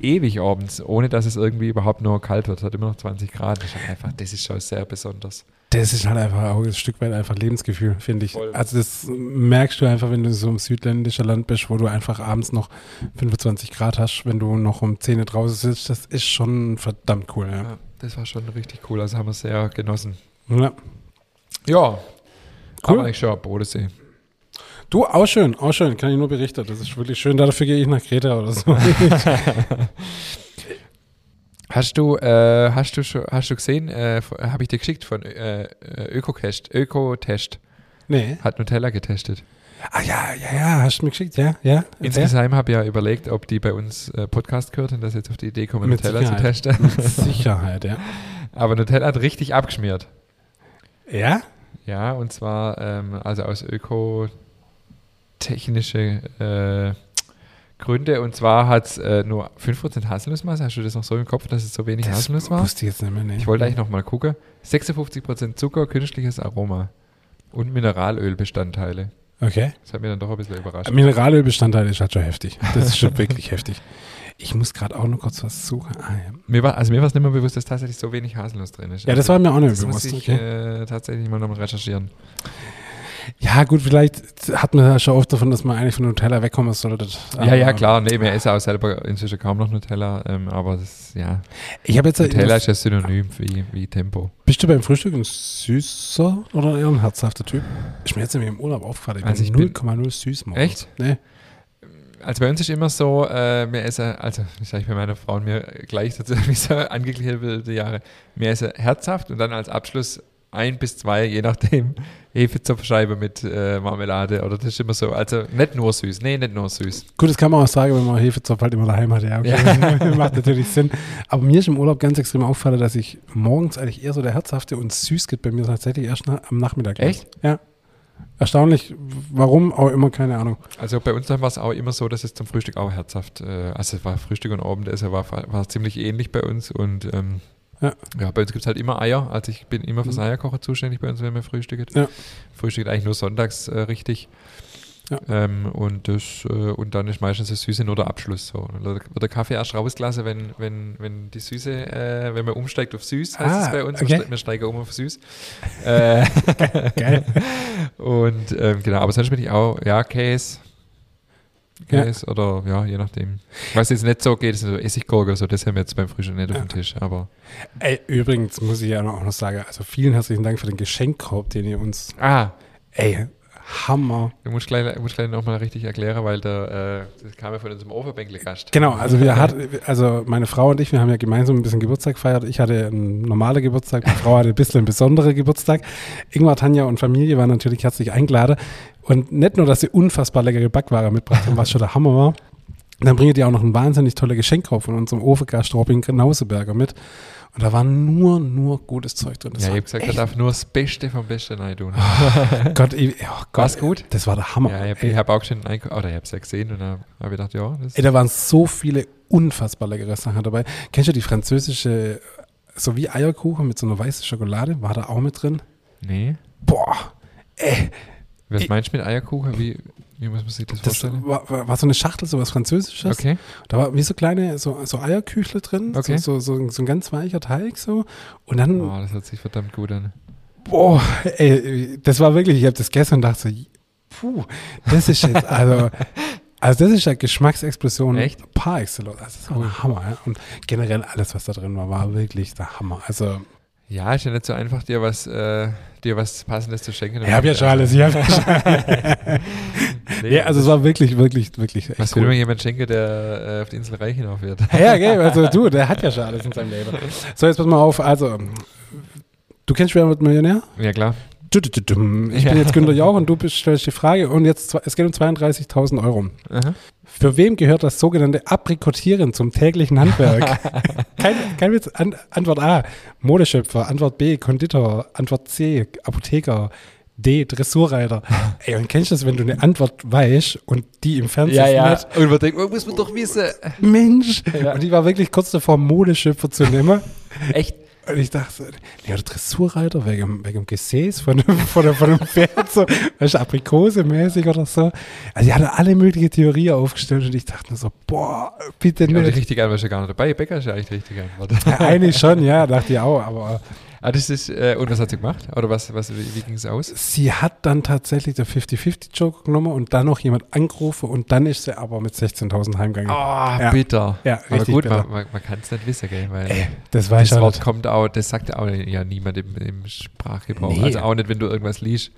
ewig abends, ohne dass es irgendwie überhaupt nur kalt wird. Es hat immer noch 20 Grad. Das ist halt einfach, das ist schon sehr besonders. Das ist halt einfach auch ein Stück weit einfach Lebensgefühl, finde ich. Voll. Also das merkst du einfach, wenn du so im südländischen Land bist, wo du einfach abends noch 25 Grad hast, wenn du noch um 10 Uhr draußen sitzt. Das ist schon verdammt cool, ja. Ja, das war schon richtig cool. Also haben wir sehr genossen. ja. Ja, Cool. aber ich schon Bodensee. Du, auch schön, auch schön, kann ich nur berichten. Das ist wirklich schön. Dafür gehe ich nach Kreta oder so. (laughs) (laughs) Hast du, äh, hast du schon, hast du gesehen, äh, habe ich dir geschickt von äh, Ökotest, Ökotest, nee. hat Nutella getestet. Ah ja, ja, ja, hast du mir geschickt, ja, ja. Erzähl. Insgesamt habe ich ja überlegt, ob die bei uns äh, Podcast gehört und dass jetzt auf die Idee kommen, Mit Nutella zu Sicherheit. testen. Mit Sicherheit, ja. (laughs) Aber Nutella hat richtig abgeschmiert. Ja? Ja, und zwar ähm, also aus ökotechnische äh, Gründe. Und zwar hat es äh, nur 5% Haselnussmasse. Hast du das noch so im Kopf, dass es so wenig Haselnuss war? wusste ich jetzt nicht mehr, nee. Ich wollte eigentlich noch mal gucken. 56% Zucker, künstliches Aroma und Mineralölbestandteile. Okay. Das hat mir dann doch ein bisschen überrascht. Mineralölbestandteil ist halt schon heftig. Das ist schon wirklich (laughs) heftig. Ich muss gerade auch noch kurz was suchen. Ah, ja. Mir war, also mir war es nicht mehr bewusst, dass tatsächlich so wenig Haselnuss drin ist. ja, das Also war mir auch nicht das muss bewusst. ich Okay. äh, tatsächlich mal nochmal recherchieren. Ja, gut, vielleicht hat man ja schon oft davon, dass man eigentlich von Nutella wegkommen sollte. ja, ja, klar. Nee, mir ist auch selber inzwischen kaum noch Nutella. Ähm, aber das, ja, Ich habe jetzt Nutella ist ja synonym wie, wie Tempo. Bist du beim Frühstück ein süßer oder eher ein herzhafter Typ? Ist mir jetzt nämlich im Urlaub aufgefallen. Ich Also ich bin- 0,0 süß morgens. Echt? Nee. Also bei uns ist immer so, äh, wir essen, also ich sage bei meiner Frau und mir gleich dazu, (laughs) wie so angegliederte Jahre, wir essen herzhaft und dann als Abschluss ein bis zwei, je nachdem, (laughs) Hefezopfscheibe mit äh, Marmelade oder das ist immer so, also nicht nur süß, nee, nicht nur süß. Gut, das kann man auch sagen, wenn man Hefezopf halt immer daheim hat. Ja, okay. (laughs) Macht natürlich Sinn. Aber mir ist im Urlaub ganz extrem aufgefallen, dass ich morgens eigentlich eher so der herzhafte und süß geht bei mir tatsächlich erst nach, am Nachmittag. Echt? Ja. Erstaunlich. Warum? Auch immer keine Ahnung. Also bei uns war es auch immer so, dass es zum Frühstück auch herzhaft, äh, also es war Frühstück und Abendessen war, war ziemlich ähnlich bei uns und ähm, Ja. ja. bei uns gibt es halt immer Eier, also ich bin immer fürs Mhm. Eierkocher zuständig bei uns, wenn wir frühstücken. Ja. Frühstückt eigentlich nur sonntags äh, richtig. Ja. Ähm, und, das, äh, und dann ist meistens das Süße nur der Abschluss. So. Wird der Kaffee erst rausgelassen, wenn, wenn, wenn die Süße, äh, wenn man umsteigt auf Süß, heißt Ah, es bei uns. okay. Wir steigen um auf Süß. (laughs) äh, (laughs) Geil. und ähm, genau, aber sonst bin ich auch, ja, Käse. Ja. Käse oder ja, je nachdem. Was jetzt nicht so geht, ist so Essiggurke oder so, das haben wir jetzt beim Frühstück nicht auf Ja. dem Tisch. Aber Ey, übrigens muss ich ja auch noch sagen, also vielen herzlichen Dank für den Geschenkkorb, den ihr uns. ah, Ey, Hammer. du musst gleich, du musst gleich nochmal richtig erklären, weil der, äh, das kam ja von unserem Overbänkle-Gast. Genau, also wir hatten, also meine Frau und ich, wir haben ja gemeinsam ein bisschen Geburtstag gefeiert. Ich hatte einen normalen Geburtstag, meine Frau hatte ein bisschen einen besonderen Geburtstag. Ingmar, Tanja und Familie waren natürlich herzlich eingeladen. Und nicht nur, dass sie unfassbar leckere Backware mitgebracht haben, was schon der Hammer war, dann bringen die auch noch einen wahnsinnig toller Geschenkkorb von unserem Ofengast Robin Gnauseberger mit. Und da war nur, nur gutes Zeug drin. Das Ja, ich habe gesagt, er darf nur das Beste vom Besten rein tun. (laughs) Gott, ich, oh Gott, War's gut? Das war der Hammer. Ja, ich habe hab auch schon einkaufen, oder ich habe es ja gesehen und dann habe ich gedacht, ja, ey, da waren so viele unfassbar leckere Sachen dabei. Kennst du die französische, so wie Eierkuchen mit so einer weißen Schokolade? War da auch mit drin? nee. Boah, ey, Was meinst du mit Eierkuchen? Wie, Wie muss man sich das, Das vorstellen? war, war so eine Schachtel, so was Französisches. Okay. Da war wie so kleine, so, so Eierküchle drin, Okay. so, so, so, so ein ganz weicher Teig so. Und dann, Oh, das hört sich verdammt gut an. boah, ey, das war wirklich, ich habe das gegessen und dachte so, puh, das ist jetzt, also, (laughs) also das ist ja Geschmacksexplosion Echt? par excellence. Das war der Hammer. Ja? Und generell alles, was da drin war, war wirklich der Hammer. Also, Ja, ist ja nicht so einfach, dir was, äh, dir was Passendes zu schenken. ich habe ja schon alles, ich hab ja schon. (laughs) Nee, also es war wirklich, wirklich, wirklich echt was will man jemand schenken, der äh, auf die Insel Reich hinauf wird? (laughs) Ja, gell, also du, der hat ja schon alles in seinem Leben. So, jetzt pass mal auf, also, du kennst Wer wird Millionär? ja, klar. Ich bin Ja. jetzt Günter Jauch und du bist- stellst die Frage und jetzt, es geht um 32.000 Euro. Aha. Für wem gehört das sogenannte Aprikotieren zum täglichen Handwerk? (laughs) kein, kein Witz. An, Antwort A, Modeschöpfer. Antwort B, Konditor. Antwort C, Apotheker. D, Dressurreiter. (laughs) Ey, und kennst du das, wenn du eine Antwort weißt und die im Fernsehen nicht? Und man denkt, oh, muss man doch wissen. Mensch! Ja. Und ich war wirklich kurz davor, Modeschöpfer zu nehmen. Echt? Und ich dachte, ja, der Dressurreiter wegen, dem- wegen dem Gesäß von, von, dem- von dem Pferd, so, weißt du, Aprikose-mäßig oder so. Also, die hatte alle möglichen Theorien aufgestellt und ich dachte nur so, boah, bitte Ja, die nicht. richtige ja gar nicht dabei. Bäcker ist ja eigentlich. Ja, eigentlich schon, ja, dachte ich auch, aber ah, das ist, äh, und was hat sie gemacht? Oder was, was, wie, wie ging es aus? sie hat dann tatsächlich der 50-50-Joker genommen und dann noch jemand angerufen und dann ist sie aber mit 16.000 heimgegangen. Ah, Ja. bitter. Ja, Aber richtig gut, bitter. man, man, man kann es nicht wissen, gell? Weil Ey, das weiß das ich Wort nicht. kommt auch, das sagt auch ja niemand im, im Sprachgebrauch. Nee. Also auch nicht, wenn du irgendwas liest.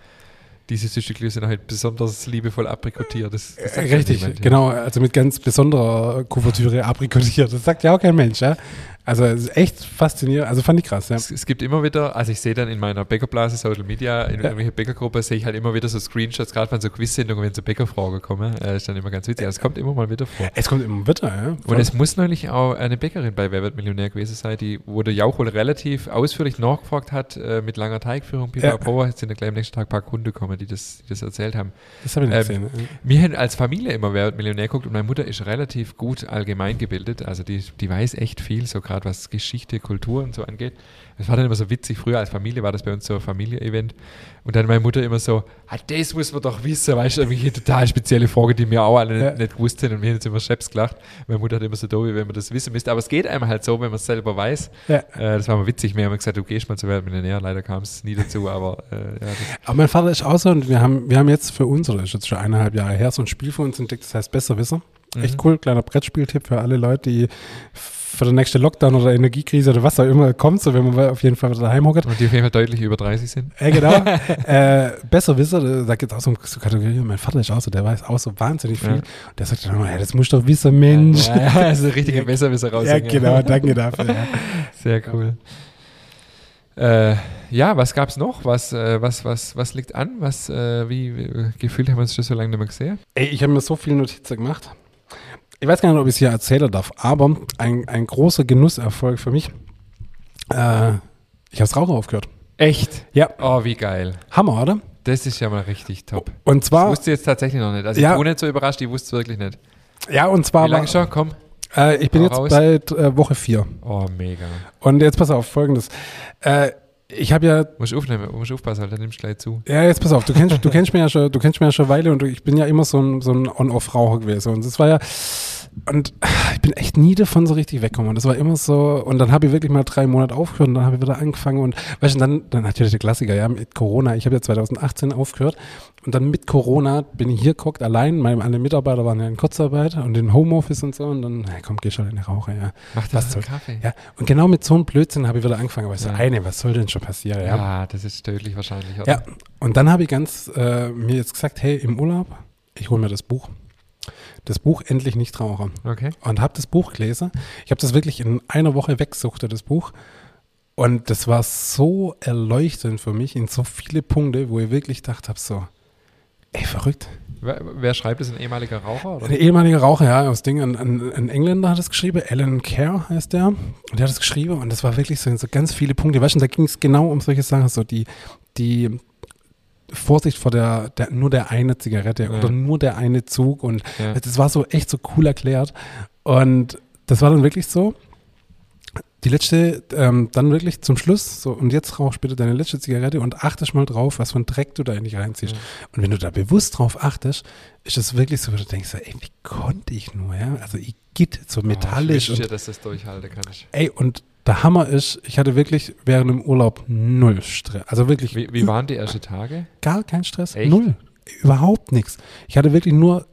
Diese Stücke sind halt besonders liebevoll aprikotiert. Das, das ja Richtig, niemand, ja. genau, also mit ganz besonderer Kuvertüre aprikotiert. Das sagt ja auch kein Mensch, ja. Also echt faszinierend, also fand ich krass, ja. Es, es gibt immer wieder, also ich sehe dann in meiner Bäckerblase Social Media, in Ja. irgendwelche Bäckergruppe, sehe ich halt immer wieder so Screenshots, gerade von so Quiz-Sendungen, wenn so Bäckerfragen kommen. Äh, ist dann immer ganz witzig. Also es kommt immer mal wieder vor. Es kommt immer wieder, ja. Und es muss neulich auch eine Bäckerin bei Wer wird Millionär gewesen sein, die, wo der Jauch wohl relativ ausführlich nachgefragt hat, äh, mit langer Teigführung, pipapo, jetzt sind ja gleich am nächsten Tag ein paar Kunden gekommen, die das, die das erzählt haben. das habe ich nicht Ähm, gesehen. Wir haben als Familie immer Wer wird Millionär guckt und meine Mutter ist relativ gut allgemein gebildet, also die, die weiß echt viel, so gerade was Geschichte, Kultur und so angeht. Das war dann immer so witzig, früher als Familie war das bei uns so ein Familie-Event und dann meine Mutter immer so, ah, das muss man doch wissen, weißt du, irgendwelche total spezielle Frage, die wir auch alle Ja. nicht, nicht gewusst haben und wir haben jetzt immer Scheps gelacht. Meine Mutter hat immer so doof, wenn man das wissen müsste, aber es geht einem halt so, wenn man es selber weiß. Ja. Äh, das war mal witzig, wir haben gesagt, du gehst mal zu Wer wird Millionär, leider kam es nie dazu, aber äh, ja, das, Aber mein Vater ist auch so und wir haben, wir haben jetzt für uns, oder ist jetzt schon eineinhalb Jahre her, so ein Spiel für uns entdeckt, das heißt Besserwisser. Echt cool, kleiner Brettspieltipp für alle Leute, die für den nächste Lockdown oder Energiekrise oder was auch immer kommt, so wenn man auf jeden Fall daheim hockt. und die auf jeden Fall deutlich über 30 sind. Ja, genau. (laughs) äh, Besserwisser, da gibt es auch so, so Kategorien. Mein Vater ist auch so, der weiß auch so wahnsinnig viel. Ja. Und der sagt dann immer, hey, das musst du doch wissen, Mensch. Ja, ja, also richtige (laughs) Besserwisser raus. Ja, genau, danke dafür. Ja. (laughs) Sehr cool. Äh, ja, was gab's noch? Was, äh, was, was, was liegt an? Was, äh, wie, wie gefühlt haben wir uns schon so lange nicht mehr gesehen? Ey, ich habe mir so viele Notizen gemacht. Ich weiß gar nicht, ob ich es hier erzählen darf, aber ein, ein großer Genusserfolg für mich. Äh, ich habe das Rauchen aufgehört. Echt? Ja. Oh, wie geil. Hammer, oder? Das ist ja mal richtig top. Und Das zwar, wusste ich jetzt tatsächlich noch nicht. Also Ja. ich bin nicht so überrascht, ich wusste es wirklich nicht. ja, und zwar Wie lange schon? Komm. äh, ich bin jetzt raus. bei äh, Woche 4. Oh, mega. Und jetzt pass auf, folgendes. Äh, ich habe ja Musst aufnehmen, musst aufpassen, Alter, nimmst gleich zu. Ja, jetzt pass auf, du kennst, du kennst mich ja schon, du kennst mich ja schon eine Weile und ich bin ja immer so ein, so ein On-Off-Raucher gewesen. Und das war ja, und ich bin echt nie davon so richtig weggekommen. Und das war immer so, und dann habe ich wirklich mal drei Monate aufgehört und dann habe ich wieder angefangen und, weißt du, dann, dann natürlich der Klassiker, ja, mit Corona. Ich habe ja 2018 aufgehört und dann mit Corona bin ich hier geguckt, allein, meine alle Mitarbeiter waren ja in Kurzarbeit und in Homeoffice und so und dann, hey, komm, geh schon in die Rauche, ja. Mach Was das einen Kaffee. Ja, und genau mit so einem Blödsinn habe ich wieder angefangen, aber ich so, Ja. eine, was soll denn schon passieren, ja. Ja, das ist tödlich wahrscheinlich. Oder? Ja, und dann habe ich ganz äh, mir jetzt gesagt, hey, im Urlaub, ich hole mir das Buch. Das Buch Endlich nicht Raucher. Okay. Und habe das Buch gelesen. Ich habe das wirklich in einer Woche wegsuchte, das Buch. Und das war so erleuchtend für mich in so viele Punkte, wo ich wirklich gedacht habe, so, ey, verrückt. Wer, wer schreibt das? Ein ehemaliger Raucher? Oder? Ein ehemaliger Raucher, ja, aus Ding, ein, ein, ein Engländer hat es geschrieben, Alan Kerr heißt der. Und der hat es geschrieben und das war wirklich so, so ganz viele Punkte. Weißt du, da ging es genau um solche Sachen, so die, die Vorsicht vor der, der nur der eine Zigarette Ja. oder nur der eine Zug und Ja. das war so echt so cool erklärt. Und das war dann wirklich so. Die letzte, ähm, dann wirklich zum Schluss, so, und jetzt rauchst bitte deine letzte Zigarette und achtest mal drauf, was für ein Dreck du da eigentlich reinziehst. Ja. Und wenn du da bewusst drauf achtest, ist es wirklich so, wo du denkst, ey, wie konnte ich nur, ja? Also, ich geht so metallisch. Oh, ich und, dir, dass das durchhalten kannst. ey, und der Hammer ist, ich hatte wirklich während dem Urlaub null Stress. Also wirklich Wie, wie waren die ersten Tage? gar kein Stress. Echt? Null. Überhaupt nichts. Ich hatte wirklich nur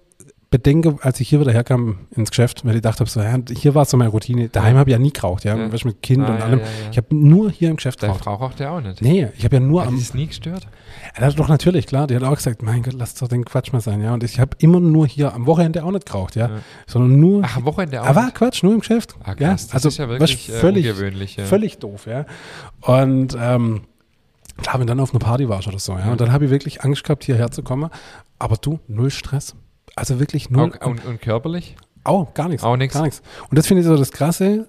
Bedenke, als ich hier wieder herkam ins Geschäft, weil ich dachte, so, ja, hier war so meine Routine. Daheim habe ich ja nie geraucht, ja, Ja. mit Kind Ah, und ja, allem. ja, ja. Ich habe nur hier im Geschäft geraucht. Frau raucht ja auch nicht. Nee, ich habe ja nur Hat am. die das nie gestört? Ja, doch natürlich, klar. Die hat auch gesagt, mein Gott, lass doch den Quatsch mal sein, ja. Und ich habe immer nur hier am Wochenende auch nicht geraucht, ja. Ja. Sondern nur. Ach, am Wochenende auch. aber war nicht? Quatsch, nur im Geschäft. Ah, ja, krass, das also ist ja wirklich äh, völlig, ungewöhnlich. Ja. völlig doof, ja. Und ähm, klar, wenn dann auf einer Party warst oder so, ja. Ja. Und dann habe ich wirklich Angst gehabt, hierher zu kommen. Aber du, null Stress. Also wirklich null. Auch, und, und körperlich? Auch gar nichts. Auch nichts? Gar nichts. Und das finde ich so das Krasse.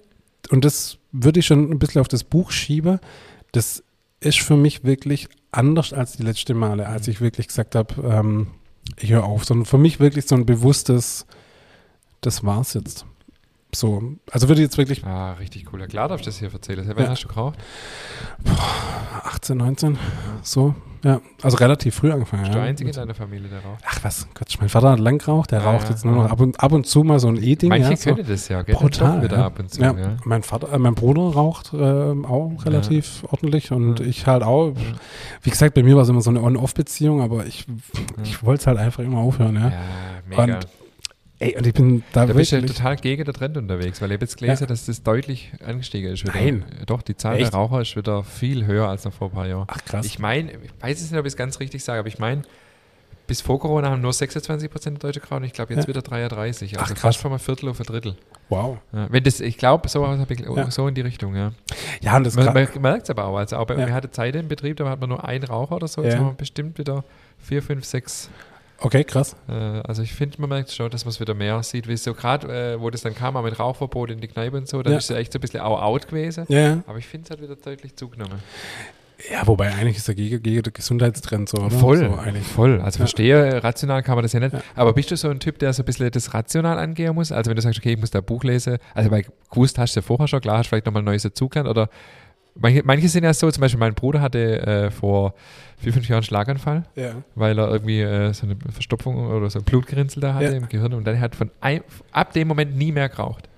Und das würde ich schon ein bisschen auf das Buch schieben. Das ist für mich wirklich anders als die letzte Male, als ich wirklich gesagt habe, ähm, ich höre auf. Sondern für mich wirklich so ein bewusstes, das war's jetzt. So, also würde ich jetzt wirklich Ah, richtig cool. Ja, klar darfst du das hier erzählen. Wann Ja. hast du geraucht? 18, 19, so, ja. Also relativ früh angefangen. Bist du ja. der Einzige in deiner Familie, der raucht? Ach was, Gott, mein Vater hat lang geraucht, der Ja, raucht ja, jetzt nur noch ab und, ab und zu mal so ein E-Ding. Manche ja, so. können das ja, gell? Brutal. Ja. ab und zu. ja. Ja. Mein Vater, äh, mein Bruder raucht ähm, auch relativ ordentlich und ich halt auch. Wie gesagt, bei mir war es immer so eine On-Off-Beziehung, aber ich, ich wollte es halt einfach immer aufhören, ja. Ja, mega. Und Ey, und ich bin da, da bist du total gegen den Trend unterwegs, weil ich habe jetzt gelesen, Ja. dass das deutlich angestiegen ist. Wieder. Nein. Doch, die Zahl Echt? der Raucher ist wieder viel höher als noch vor ein paar Jahren. Ach krass. Ich meine, ich weiß es nicht, ob ich es ganz richtig sage, aber ich meine, bis vor Corona haben nur 26 Prozent der Deutschen geraucht und ich glaube jetzt Ja. wieder 33. Ach, Also krass. fast von einem Viertel auf ein Drittel. wow. Ja, wenn das, ich glaube, so, Ja. so in die Richtung, ja. Ja, und das Man, man merkt es aber auch. Also auch bei, Ja. Wir hatten Zeit im Betrieb, da hat man nur einen Raucher oder so. Jetzt haben wir bestimmt wieder vier, fünf, sechs. Okay, krass. Äh, also ich finde, man merkt schon, dass man es wieder mehr sieht. Wie so gerade, äh, wo das dann kam, auch mit Rauchverbot in die Kneipe und so, dann Ja. ist es echt so ein bisschen auch out gewesen. Ja. Aber ich finde, es hat wieder deutlich zugenommen. Ja, wobei eigentlich ist der gegen, gegen den Gesundheitstrend so, oder? Voll, So eigentlich. voll. Also Ja. verstehe, rational kann man das ja nicht. Ja. Aber bist du so ein Typ, der so ein bisschen das rational angehen muss? Also wenn du sagst, okay, ich muss da ein Buch lesen, also weil gewusst hast du ja vorher schon, klar, hast du vielleicht nochmal ein neues dazugelernt oder manche, manche sind ja so, zum Beispiel mein Bruder hatte äh, vor vier, fünf Jahren einen Schlaganfall, Ja. weil er irgendwie äh, so eine Verstopfung oder so ein Blutgerinnsel da hatte Ja. im Gehirn und dann hat von ein, ab dem Moment nie mehr geraucht.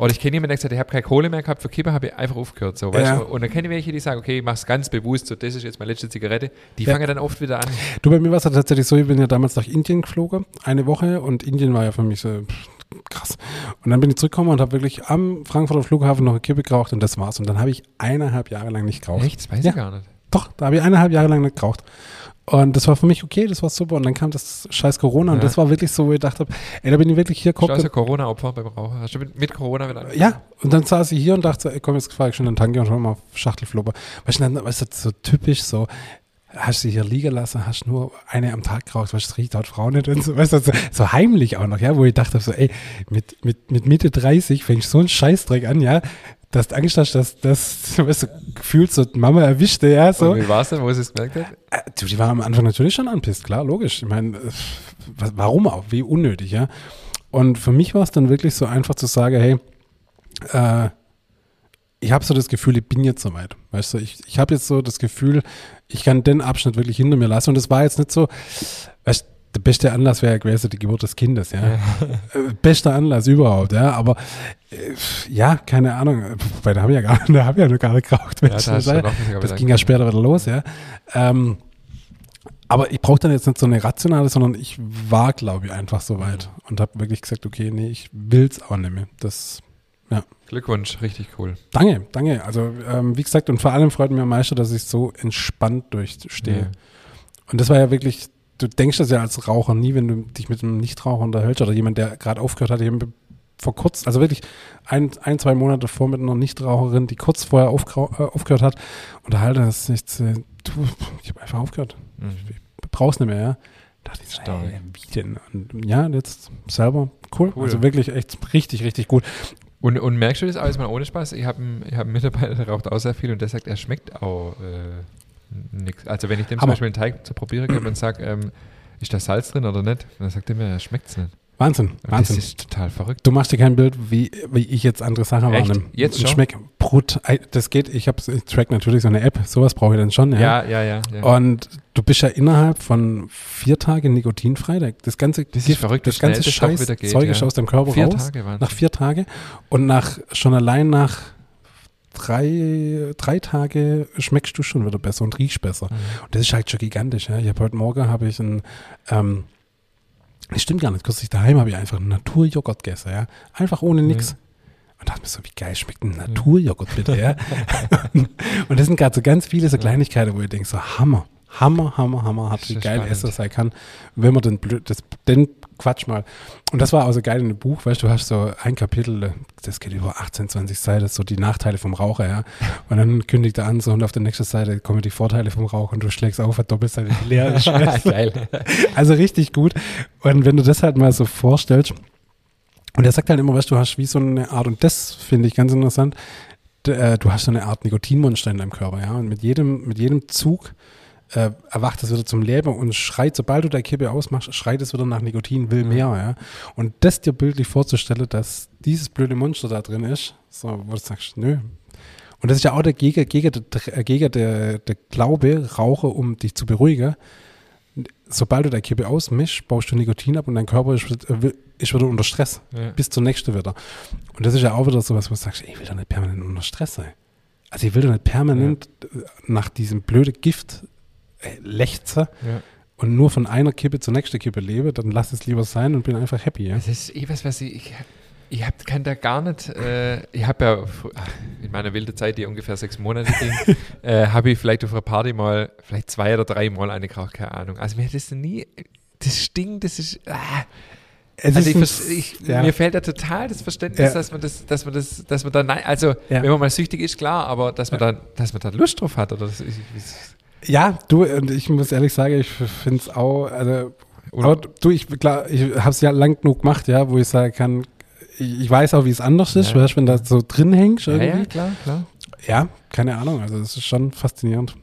Oder ich kenne jemanden, der gesagt hat, ich habe keine Kohle mehr gehabt für Kippe, habe ich einfach aufgehört. So, Ja. Und dann kenne ich welche, die sagen, okay, ich mache es ganz bewusst, so, das ist jetzt meine letzte Zigarette. Die Ja. fangen dann oft wieder an. Du, bei mir war es tatsächlich so, ich bin ja damals nach Indien geflogen, eine Woche, und Indien war ja für mich so pff, krass. Und dann bin ich zurückgekommen und habe wirklich am Frankfurter Flughafen noch eine Kippe geraucht und das war's. Und dann habe ich eineinhalb Jahre lang nicht geraucht. Echt? Das weiß Ja. ich gar nicht. Doch, da habe ich eineinhalb Jahre lang nicht geraucht. Und das war für mich okay, das war super. Und dann kam das scheiß Corona und Ja. das war wirklich so, wo ich dachte, ey, da bin ich wirklich hier guckt. also Corona-Opfer beim Rauchen? Hast du mit, mit Corona wieder? Ja, und dann saß ich hier und dachte, ey, komm, jetzt fahre ich schon in den Tanke und hol mal auf Schachtelflubber. Weißt du, dann, weißt du, so typisch so, hast du hier liegen lassen, hast nur eine am Tag geraucht, das riecht dort Frau nicht und so, weißt du, so, so heimlich auch noch, ja, wo ich dachte so, ey, mit, mit, mit Mitte 30 fängst du so einen Scheißdreck an, ja, dass du Angst hast, dass das, weißt du, gefühlt so Mama erwischte, ja, so. Und wie war es denn, wo sie es gemerkt hat? Äh, du, die war am Anfang natürlich schon anpisst, klar, logisch. Ich meine, äh, was- warum auch? Wie unnötig, ja? Und für mich war es dann wirklich so einfach zu sagen, hey, äh, ich habe so das Gefühl, ich bin jetzt soweit. Weißt du, ich, ich habe jetzt so das Gefühl, ich kann den Abschnitt wirklich hinter mir lassen. Und es war jetzt nicht so, weißt du, der beste Anlass wäre ja gewesen, die Geburt des Kindes, ja. Äh, Bester Anlass überhaupt, ja. Aber äh, ja, keine Ahnung. Weil da habe ich ja gar, (laughs) da hab ich ja noch gar nicht geraucht. Ja, da Mensch, ja das ging ja später wieder los, ja. Ähm, aber ich brauche dann jetzt nicht so eine rationale, sondern ich war, glaube ich, einfach so weit und habe wirklich gesagt, okay, nee, ich will's auch nicht mehr. Das, Glückwunsch, richtig cool. danke, danke. Also ähm, wie gesagt, und vor allem freut mich am meisten, dass ich so entspannt durchstehe. Ja. Und das war ja wirklich, du denkst das ja als Raucher nie, wenn du dich mit einem Nichtraucher unterhältst oder jemand, der gerade aufgehört hat, ich hab vor kurz, also wirklich ein, ein, zwei Monate vor mit einer Nichtraucherin, die kurz vorher aufgrau- äh, aufgehört hat, unterhalte das nicht, äh, du, ich habe einfach aufgehört. Mhm. Ich brauch's nicht mehr, ja. Da dachte ich ey, wie denn? Und ja, jetzt selber, cool. Cool. Also wirklich echt richtig, richtig gut. Und, und merkst du das auch jetzt mal ohne Spaß? Ich habe einen, hab einen Mitarbeiter, der raucht auch sehr viel und der sagt, er schmeckt auch äh, nichts. Also wenn ich dem zum Hammer. Beispiel einen Teig zu probieren gebe und sage, ähm, ist da Salz drin oder nicht? Und dann sagt er mir, er schmeckt es nicht. Wahnsinn, Wahnsinn. Das ist total verrückt. Du machst dir kein Bild, wie, wie ich jetzt andere Sachen Echt? wahrnehme. Jetzt schon? Schmeckt brut. Das geht, ich habe ich track natürlich so eine App, sowas brauche ich dann schon. Ja. Ja, ja, ja. ja. Und du bist ja innerhalb von vier Tagen nikotinfrei. Da- Das ganze Das Gift, verrückt, das ganze das Scheiß geht, Zeug ja. ist aus deinem Körper Vier raus. Tage Nach vier Tage. Und nach schon allein nach drei, drei Tage schmeckst du schon wieder besser und riechst besser. Mhm. Und das ist halt schon gigantisch. Ja. Ich habe heute Morgen habe ich ein, ähm, das stimmt gar nicht, kürzlich daheim habe ich einfach einen Naturjoghurt gegessen, ja. Einfach ohne nix. Und dachte mir so, wie geil schmeckt ein Naturjoghurt bitte, ja. (laughs) und das sind gerade so ganz viele so Kleinigkeiten, wo ich denke, so Hammer, Hammer, Hammer, Hammer, hat wie geil spannend. Sein kann, wenn man den, blöd, das, den Quatsch mal. Und das war auch so geil in dem Buch, weißt du, du hast so ein Kapitel, das geht über 18, 20 Seiten, so die Nachteile vom Raucher, ja. Und dann kündigt er an, so und auf der nächsten Seite kommen die Vorteile vom Rauch und du schlägst auf, eine Doppelseite (laughs) leer. Geil. Also richtig gut. Und wenn du das halt mal so vorstellst, und er sagt halt immer, weißt du, du hast wie so eine Art, und das finde ich ganz interessant, äh, du hast so eine Art Nikotinmonster in deinem Körper, ja. Und mit jedem, mit jedem Zug äh, erwacht es wieder zum Leben und schreit, sobald du deine Kippe ausmachst, schreit es wieder nach Nikotin, will mehr, ja. Und das dir bildlich vorzustellen, dass dieses blöde Monster da drin ist, so, wo du sagst, nö. Und das ist ja auch der Gegner, Gegner, der, Gegner der, der Glaube, rauche, um dich zu beruhigen sobald du deine Kippe ausmischst, baust du Nikotin ab und dein Körper ist, wieder- ist wieder unter Stress. Ja. Bis zur nächsten wieder. Und das ist ja auch wieder so was, wo du sagst, ich will doch nicht permanent unter Stress sein. Also ich will doch nicht permanent äh, nach diesem blöden Gift äh, lechzen Ja. und nur von einer Kippe zur nächsten Kippe lebe, dann lass es lieber sein und bin einfach happy. Ja? Das ist eh was, was ich. Ich, ich hab, kann da gar nicht. Äh, ich habe ja ach, in meiner wilden Zeit, die ungefähr sechs Monate ging, (laughs) äh, habe ich vielleicht auf einer Party mal, vielleicht zwei oder drei Mal eine geraucht, keine Ahnung. Also mir hat das nie. Das stinkt, das ist. Ah. Also ich, ein- vers- ich, ja. mir fehlt da total das Verständnis, Ja. dass man das, dass man das, dass man da nein, also Ja. wenn man mal süchtig ist, klar, aber dass man da, dass man da Lust drauf hat oder das, ich, ich, Ja, du, und ich muss ehrlich sagen, ich finde es auch, also, Oder- du, ich, klar, ich habe es ja lang genug gemacht, ja, wo ich sagen kann, ich, ich weiß auch, wie es anders ist, Ja. weißt, wenn du so drin hängst ja, irgendwie. ja, klar, klar. Ja, keine Ahnung, also es ist schon faszinierend.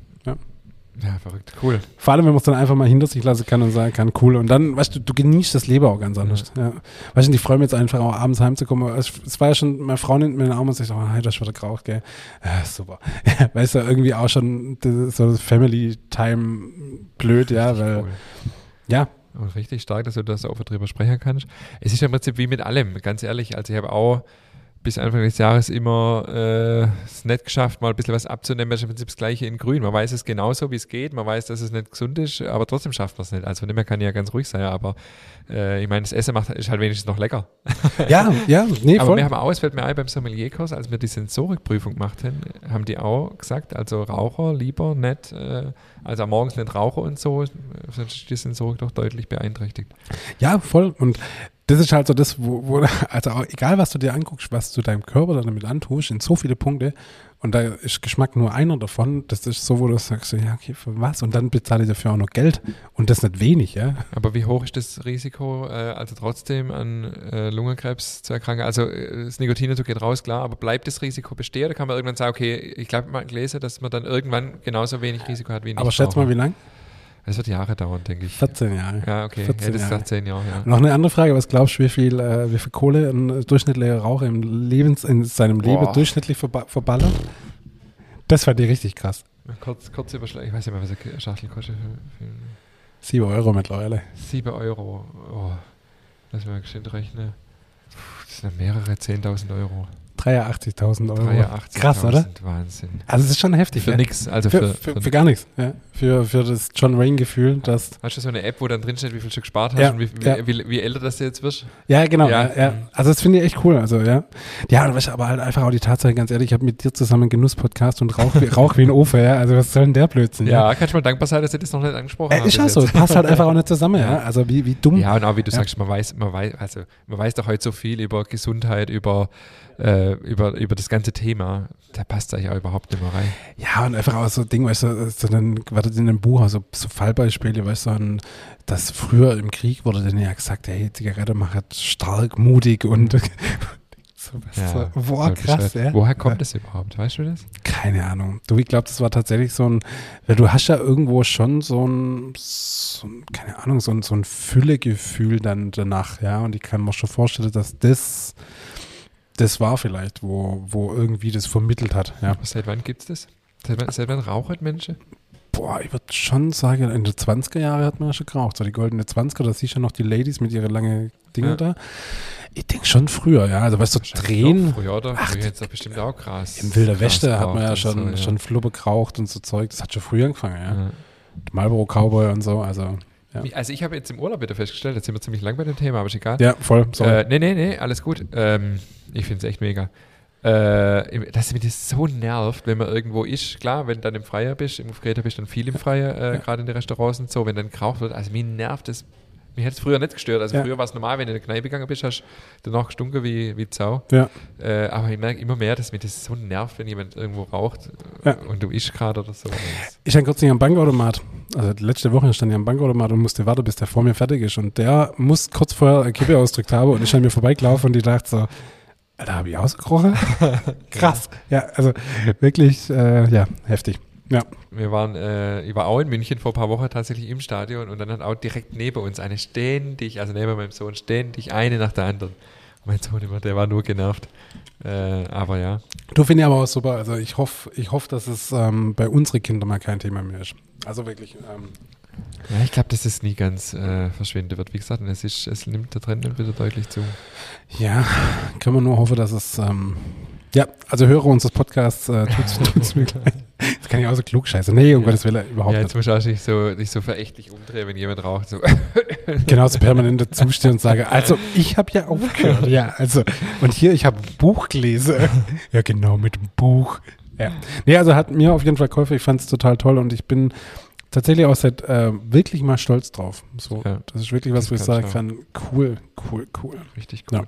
Ja. Ja, verrückt, cool. Vor allem, wenn man es dann einfach mal hinter sich lassen kann und sagen kann, cool. Und dann, weißt du, du genießt das Leben auch ganz anders. Ja. Weißt du, ich freue mich jetzt einfach auch abends heimzukommen. Es, war ja schon, meine Frau nimmt mir den Arm und sagt, oh, hey, das ist wieder geraucht, gell. Ja, super. (laughs) weißt du, irgendwie auch schon so das Family-Time blöd, ja, weil, Cool. ja, Und richtig stark, dass du das auch drüber sprechen kannst. Es ist ja im Prinzip wie mit allem, ganz ehrlich. Also ich habe auch bis Anfang des Jahres immer äh, es nicht geschafft, mal ein bisschen was abzunehmen. Das ist im Prinzip das Gleiche in Grün. Man weiß es genauso, wie es geht. Man weiß, dass es nicht gesund ist, aber trotzdem schafft man es nicht. Also von dem her kann ich ja ganz ruhig sein. Aber äh, ich meine, das Essen macht, ist halt wenigstens noch lecker. (laughs) ja, ja, nee, Aber voll. wir haben auch, es fällt mir ein, beim Sommelierkurs, als wir die Sensorikprüfung gemacht haben, haben die auch gesagt, also Raucher lieber nicht, äh, also am morgens nicht Raucher und so, sonst ist die Sensorik doch deutlich beeinträchtigt. Ja, voll. Und das ist halt so das, wo, wo (laughs) also auch, egal was du dir anguckst, was du deinem Körper damit antust, in so viele Punkte, und da ist Geschmack nur einer davon, das ist so, wo du sagst, ja, okay, für was? Und dann bezahle ich dafür auch noch Geld und das nicht wenig, ja. Aber wie hoch ist das Risiko, äh, also trotzdem an äh, Lungenkrebs zu erkranken? Also äh, das Nikotin geht raus, klar, aber bleibt das Risiko bestehen? Oder kann man irgendwann sagen, okay, ich glaube mal gelesen, dass man dann irgendwann genauso wenig Risiko hat wie nicht Aber schätz mal, wie lang? Das wird Jahre dauern, denke ich. 14 Jahre. Ja, okay. 14 ja, das Jahre. sagt zehn Jahre, ja. Noch eine andere Frage, was glaubst du, wie viel, äh, wie viel Kohle ein durchschnittlicher Raucher im Lebens, in seinem Leben Boah. durchschnittlich verba verballert? Das fand ich richtig krass. Kurz, kurz überschlagen, ich weiß nicht mehr, was eine Schachtel kostet. Für, für 7 Euro mittlerweile. 7 Euro. Oh, lass mal geschwind rechnen. Das sind ja mehrere 10.000 Euro. 83.000 Euro. 83.000, Krass, oder? Wahnsinn. Also es ist schon heftig. Für ja? nix, also Für, für, für, für, gar nichts. Ja. Für, für das John Wayne-Gefühl, dass. Hast du so eine App, wo dann drinsteht, wie viel du gespart hast Ja, und wie, wie, wie, wie älter das du jetzt wirst? Ja, genau. Ja. Also das finde ich echt cool. Also ja. Ja, du, aber halt einfach auch die Tatsache, ganz ehrlich, ich habe mit dir zusammen einen Genuss-Podcast und rauch, wie- (laughs) rauch wie ein Ofen, ja. Also was soll denn der Blödsinn? Ja, kannst du mal dankbar sein, dass ich das noch nicht angesprochen Äh, habe. ist ja bis so, es passt halt einfach auch nicht (laughs) zusammen, ja. Also wie, wie dumm. Ja, und auch wie du sagst, man weiß, man weiß, also man weiß doch heute so viel über Gesundheit, über, äh, über, über das ganze Thema. Da passt eigentlich auch überhaupt nicht mehr rein. Ja, und einfach auch so Ding, weißt du, so dann wartet in dem Buch auch so, so Fallbeispiele, weißt du, und dass früher im Krieg wurde dann ja gesagt, hey, Zigarette macht stark, mutig und (laughs) Ja, Boah, so krass, ja. Woher kommt das überhaupt? Weißt du das? Keine Ahnung. Du, ich glaube, das war tatsächlich so ein, weil du hast ja irgendwo schon so ein, so ein keine Ahnung, so ein, so ein Füllegefühl dann danach, ja. Und ich kann mir schon vorstellen, dass das, das war vielleicht, wo, wo irgendwie das vermittelt hat, ja. Seit wann gibt es das? Seit wann, seit wann rauchen Menschen? Boah, ich würde schon sagen, in den 20er Jahre hat man ja schon geraucht. So die goldene 20er, da siehst du ja noch die Ladies mit ihren langen Dinger Ja. da. Ich denke schon früher, ja. Also weißt du, noch Früher, oder? Ach, jetzt doch bestimmt auch krass. Im Wilder Westen hat man ja schon, so, schon Flubbe geraucht und so Zeug. Das hat schon früher angefangen, ja. Ja. Marlboro Cowboy und so, also. Ja, Also ich habe jetzt im Urlaub wieder festgestellt, jetzt sind wir ziemlich lang bei dem Thema, aber ist egal. ja voll, sorry. Äh, nee, nee, nee, alles gut. Ähm, ich finde es echt mega. Äh, dass mich das so nervt, wenn man irgendwo ist. Klar, wenn du dann im Freier bist, im Greta bist dann viel im Freier, äh, gerade in den Restaurants und so, wenn dann geraucht wird. Also mir nervt das. Mich hätte es früher nicht gestört. Also Ja. früher war es normal, wenn du in der Kneipe gegangen bist, hast du danach gestunken wie, wie Sau. ja, Äh, aber ich merke immer mehr, dass mich das so nervt, wenn jemand irgendwo raucht äh, Ja. und du isch gerade oder so. Ich stand kürzlich am Bankautomat. Also letzte Woche stand ich am Bankautomat und musste warten, bis der vor mir fertig ist. Und der muss kurz vorher eine Kippe ausgedrückt haben und ich stand mir vorbeigelaufen und die dachte so, Alter, habe ich ausgekrochen? (laughs) Krass. Ja, also wirklich, äh, ja, heftig. Ja, Wir waren, äh, ich war auch in München vor ein paar Wochen tatsächlich im Stadion und dann hat auch direkt neben uns eine ständig, also neben meinem Sohn ständig eine nach der anderen. Und mein Sohn immer, der war nur genervt. Äh, aber ja, du finde ich aber auch super. Also ich hoffe, ich hoffe, dass es ähm, bei unseren Kindern mal kein Thema mehr ist. Also wirklich, ähm, ja ich glaube, dass es nie ganz äh, verschwinden wird. Wie gesagt, es, ist, es nimmt der Trend wieder deutlich zu. ja, können wir nur hoffen, dass es, ähm, ja, also Hörer unseres Podcasts, äh, tut's, (laughs) tut's mir leid. Das kann ich auch so klug scheiße. Nee, um Ja. Gottes Willen, überhaupt ja, nicht. jetzt muss ich nicht so, nicht so verächtlich umdrehen, wenn jemand raucht. So. (laughs) genauso permanent dazustehen und sage, also ich habe ja aufgehört. (laughs) Ja, also und hier, ich habe Buch gelesen. Ja, genau, mit dem Buch. Ja. Nee, also hat mir auf jeden Fall geholfen. Ich fand es total toll und ich bin tatsächlich auch seit äh, wirklich mal stolz drauf. So, Ja. das ist wirklich was, Das wo ich sagen kann, cool, cool, cool. Richtig Ja.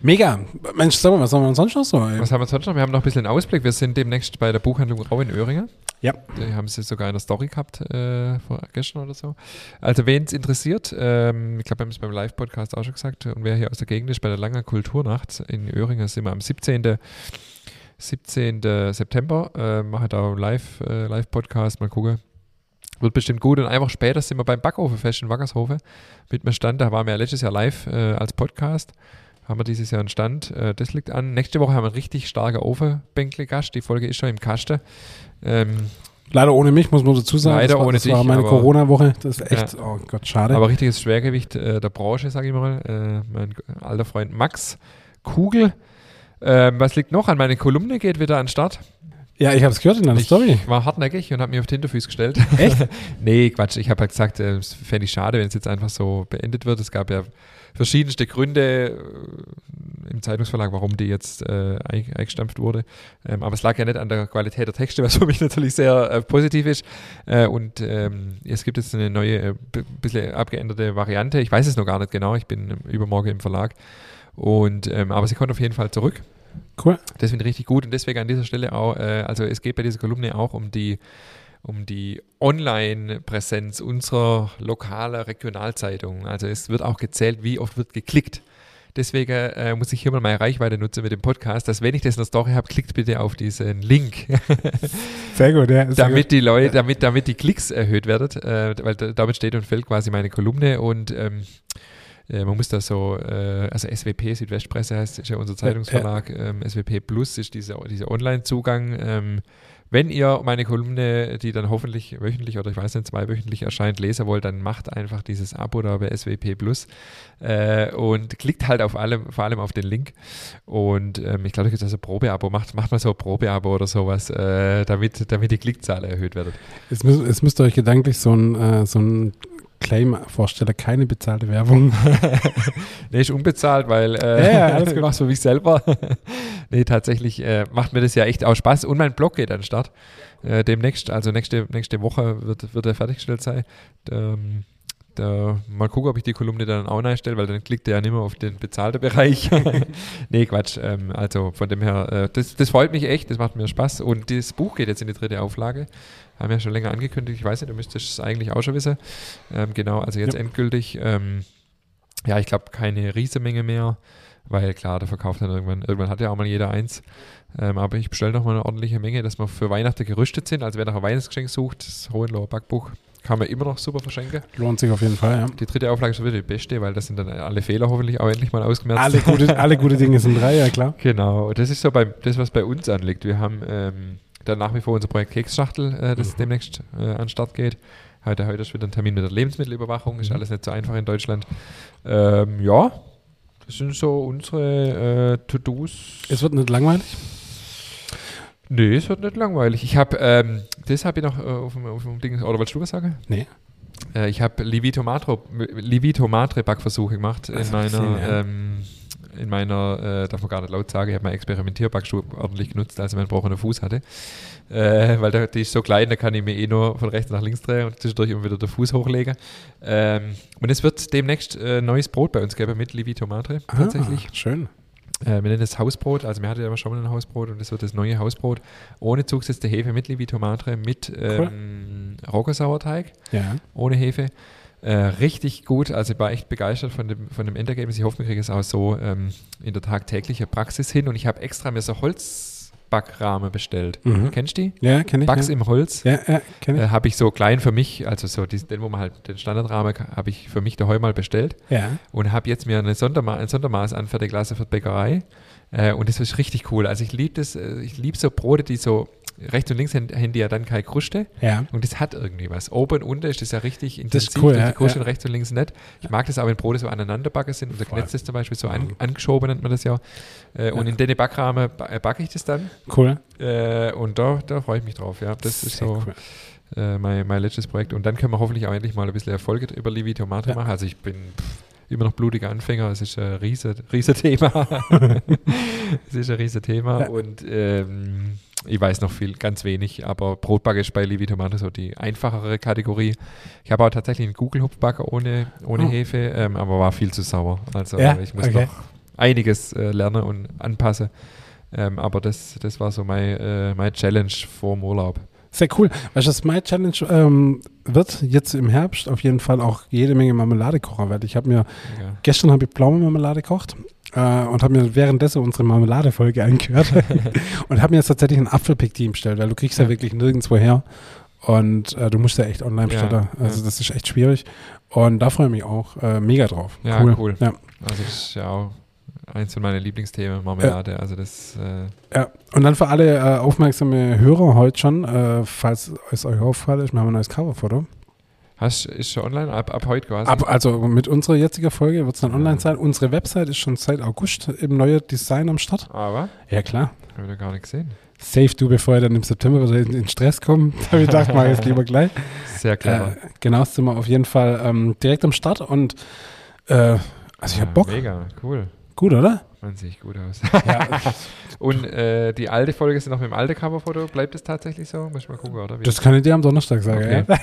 Mega. Mensch, sag mal, was haben wir sonst noch so? ey? Was haben wir sonst noch? Wir haben noch ein bisschen Ausblick. Wir sind demnächst bei der Buchhandlung Rau in Öhringen. Ja. Die haben sie sogar in der Story gehabt, äh, vor gestern oder so. Also, wen es interessiert, ähm, ich glaube, wir haben es beim Live-Podcast auch schon gesagt, und wer hier aus der Gegend ist, bei der Langer Kulturnacht in Öhringen sind wir am 17. 17. September, äh, machen da einen Live, äh, Live-Podcast, mal gucken. Wird bestimmt gut. Und einfach später sind wir beim Backofenfest in Wackershofe mit einem Stand. Da waren wir ja letztes Jahr live äh, als Podcast. Haben wir dieses Jahr einen Stand. Äh, das liegt an. Nächste Woche haben wir einen richtig starken Ofenbänkle-Gast. Die Folge ist schon im Kasten. Ähm, Leider ohne mich, muss man dazu sagen. Leider das war, ohne das war dich, meine aber- Corona-Woche. Das ist echt, oh Gott, schade. aber richtiges Schwergewicht äh, der Branche, sage ich mal. Äh, mein alter Freund Max Kugel. Ähm, was liegt noch an? Meine Kolumne geht wieder an den Start. ja, ich habe es gehört in deiner Ich Story. war hartnäckig und habe mich auf den Hinterfuß gestellt. Echt? (laughs) nee, Quatsch. Ich habe halt gesagt, äh, es fände ich schade, wenn es jetzt einfach so beendet wird. Es gab ja verschiedenste Gründe äh, im Zeitungsverlag, warum die jetzt äh, ein- eingestampft wurde. Ähm, aber es lag ja nicht an der Qualität der Texte, (laughs) was für mich natürlich sehr äh, positiv ist. Äh, und ähm, es gibt jetzt eine neue, äh, b- bisschen abgeänderte Variante. Ich weiß es noch gar nicht genau. Ich bin ähm, übermorgen im Verlag. Und, ähm, aber sie kommt auf jeden Fall zurück. Cool. Das finde ich richtig gut und deswegen an dieser Stelle auch, äh, also es geht bei dieser Kolumne auch um die, um die Online-Präsenz unserer lokalen Regionalzeitung. Also es wird auch gezählt, wie oft wird geklickt. Deswegen äh, muss ich hier mal meine Reichweite nutzen mit dem Podcast, dass wenn ich das in der Story habe, klickt bitte auf diesen Link, (laughs) Sehr gut, ja. Sehr damit gut. die Leute, damit, damit die Klicks erhöht werden, äh, weil da, damit steht und fällt quasi meine Kolumne und ähm, äh, man muss da so, äh, also SWP, Südwestpresse heißt, ist ja unser Zeitungsverlag, ähm, SWP Plus ist dieser, dieser Online-Zugang. Wenn ihr meine Kolumne, die dann hoffentlich wöchentlich oder ich weiß nicht, zweiwöchentlich erscheint, lesen wollt, dann macht einfach dieses Abo da bei SWP Plus äh, und klickt halt auf allem, vor allem auf den Link. Und ähm, ich glaube, da gibt es also Probeabo, macht, macht mal so ein Probeabo oder sowas, äh, damit, damit die Klickzahl erhöht wird. Jetzt, müsst, jetzt müsst ihr euch gedanklich so ein, äh, so ein Claim vorstellen, keine bezahlte Werbung. (laughs) Nee, ist unbezahlt, weil äh, Ja, ja, alles ich gut. (laughs) mach's für mich selber. (laughs) nee, tatsächlich äh, macht mir das ja echt auch Spaß. Und mein Blog geht an den Start. Äh, demnächst, also nächste, nächste Woche wird, wird er fertiggestellt sein. Ähm, da, mal gucken, ob ich die Kolumne dann auch einstelle, weil dann klickt er ja nicht mehr auf den bezahlten Bereich. nee, Quatsch. Ähm, also von dem her, äh, das, das freut mich echt, das macht mir Spaß. Und das Buch geht jetzt in die dritte Auflage. Haben wir ja schon länger angekündigt. Ich weiß nicht, du müsstest es eigentlich auch schon wissen. Ähm, genau, also jetzt Ja. endgültig. Ähm, Ja, ich glaube, keine Riesenmenge mehr, weil klar, der verkauft dann irgendwann, irgendwann hat ja auch mal jeder eins. Ähm, aber ich bestelle noch mal eine ordentliche Menge, dass wir für Weihnachten gerüstet sind. Also wer nach einem Weihnachtsgeschenk sucht, das Hohenloher Backbuch kann man immer noch super verschenken. Lohnt sich auf jeden Fall, ja. Die dritte Auflage ist wieder die beste, weil das sind dann alle Fehler hoffentlich auch endlich mal ausgemerzt. Alle gute, alle gute Dinge sind drei, ja klar. Genau, das ist so bei, das, was bei uns anliegt. Wir haben ähm, dann nach wie vor unser Projekt Keksschachtel, äh, das Mhm. demnächst äh, an den Start geht. Heute, heute ist wieder ein Termin mit der Lebensmittelüberwachung, ist Mhm. alles nicht so einfach in Deutschland. Ähm, ja, das sind so unsere äh, To-Dos. Es wird nicht langweilig. Nee, es wird nicht langweilig. Ich habe, ähm, das habe ich noch äh, auf, dem, auf dem Ding, oder wolltest du was sagen? Nee. Äh, ich habe Livito Matre, Backversuche gemacht in Das ich meiner, gesehen, ja. ähm, in meiner, äh, darf man gar nicht laut sagen, ich habe meine Experimentierbackstube ordentlich genutzt, als ich meinen gebrochenen Fuß hatte. Äh, weil der, die ist so klein, da kann ich mir eh nur von rechts nach links drehen und zwischendurch immer wieder den Fuß hochlegen. Ähm, und es wird demnächst äh, neues Brot bei uns geben mit Livito tatsächlich. Ah, schön. Äh, wir nennen es Hausbrot, also wir hatten ja immer schon mal ein Hausbrot und das wird das neue Hausbrot ohne zugesetzte Hefe mit Livito Matre, mit ähm, Roggersauerteig Ja. ohne Hefe. Äh, richtig gut, also ich war echt begeistert von dem, von dem Endergebnis. Ich hoffe, wir kriegen es auch so ähm, in der tagtäglichen Praxis hin. Und ich habe extra mir so Holzbackrahmen bestellt. Mhm. Kennst du die? Ja, kenne ich. Backs ja. im Holz. Ja, ja, kenne ich. Äh, habe ich so klein für mich, also so diesen, den, wo man halt den Standardrahmen habe ich für mich daheim mal bestellt Ja. und habe jetzt mir eine Sonderma ein Sondermaß anfertigen lassen für die Bäckerei. Äh, und das ist richtig cool. Also ich liebe das, äh, ich liebe so Brote, die so rechts und links haben, die ja dann keine Kruste. Ja. Und das hat irgendwie was. Oben und unten ist das ja richtig Das intensiv. ist cool, ja, die Kruste ja. und rechts und links nicht. Ich mag das auch, wenn Brote so aneinander backen sind. Unser. Knetz ist zum Beispiel so an, angeschoben, nennt man das ja. Äh, Und in den Backrahmen ba- äh, backe ich das dann. Cool. Äh, und da, da freue ich mich drauf. Ja, das ist Sehr so cool. äh, mein, mein letztes Projekt. Und dann können wir hoffentlich auch endlich mal ein bisschen Erfolge über Livi Tomate machen. Also ich bin pff, immer noch blutiger Anfänger. Es ist ein riesen Thema. (laughs) es ist ein riesen Thema. Und ähm, ich weiß noch viel, ganz wenig, aber Brotbacke ist bei Livi Tomate so die einfachere Kategorie. Ich habe auch tatsächlich einen Google-Hupfbacker ohne, ohne Oh. Hefe, ähm, aber war viel zu sauer. Also Ja, ich muss okay. noch einiges äh, lernen und anpassen. Ähm, aber das, das war so mein, äh, mein Challenge vor dem Urlaub. Sehr cool. Weißt du, das My Challenge ähm, wird jetzt im Herbst auf jeden Fall auch jede Menge Marmelade kochen, weil ich habe mir, Ja. gestern habe ich Pflaumenmarmelade gekocht äh, und habe mir währenddessen unsere Marmeladefolge angehört (laughs) und habe mir jetzt tatsächlich ein Apfelpick-Team bestellt, weil du kriegst ja, Ja. wirklich nirgendwo her und äh, du musst ja echt online Ja, bestellen. Also ja. das ist echt schwierig und da freue ich mich auch äh, mega drauf. Ja, cool. Ja. Also das ist ja auch eins von meinen Lieblingsthemen, Marmelade. Also das, äh, Ja, und dann für alle äh, aufmerksame Hörer heute schon, äh, falls es euch auffällt, ist, wir haben ein neues Coverfoto. Hast, ist schon online ab, ab heute quasi. Ab, also mit unserer jetzigen Folge wird es dann Ja. online sein. Unsere Website ist schon seit August im neuen Design am Start. Aber, Ja, klar. habe ich gar nicht gesehen. Save du, bevor ihr dann im September wieder in, in Stress kommt. (laughs) Da habe ich gedacht, mach ich es lieber gleich. Sehr clever. Äh, genau, sind wir auf jeden Fall ähm, direkt am Start und äh, also ich Ja, hab Bock. Mega, cool. Gut, oder? Man sieht gut aus. Ja, (laughs) Und äh, die alte Folge ist noch mit dem alten Coverfoto. Bleibt es tatsächlich so? Muss ich mal gucken, oder? Wie? das kann ich dir am Donnerstag sagen. Okay. Ja.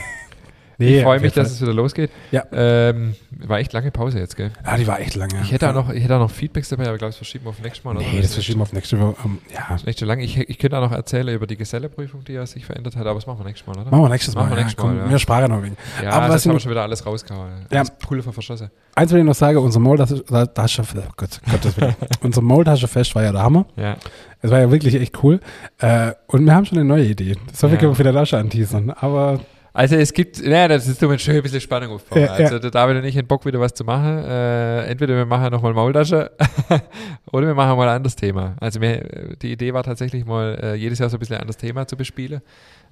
Ich freue mich, dass es wieder losgeht. Ja. Ähm, war echt lange Pause jetzt, gell? Ja, die war echt lange. Ich hätte auch noch, ich hätte auch noch Feedbacks dabei, aber ich glaube, das verschieben wir auf nächstes Mal. oder? Nee, das verschieben wir auf nächste Woche. Ähm, ja, Das echt schon lange. Ich, ich könnte auch noch erzählen über die Geselleprüfung, die ja sich verändert hat, aber das machen wir nächstes Mal, oder? machen wir nächstes Mal. Machen wir ja, nächstes komm, Mal, ja. Wir sparen noch wegen. Ja, Aber das ich haben wir schon wieder alles rausgehauen. Ja. Alles Pulver verschossen. Eins will ich noch sagen, unser Maultasche, da, da, oh Gott, Gottes Willen. (laughs) unser Maultaschefest war ja der Hammer. Ja. Es war ja wirklich echt cool. Äh, und wir haben schon eine neue Idee. So viel Ja. können wir vielleicht auch schon anteasern. Aber Also es gibt, ja, das ist nur schön ein bisschen Spannung aufbauen. Ja, also ja. der David und ich haben Bock wieder was zu machen. Äh, entweder wir machen nochmal Maultasche (laughs) oder wir machen mal ein anderes Thema. Also mir, die Idee war tatsächlich mal äh, jedes Jahr so ein bisschen ein anderes Thema zu bespielen.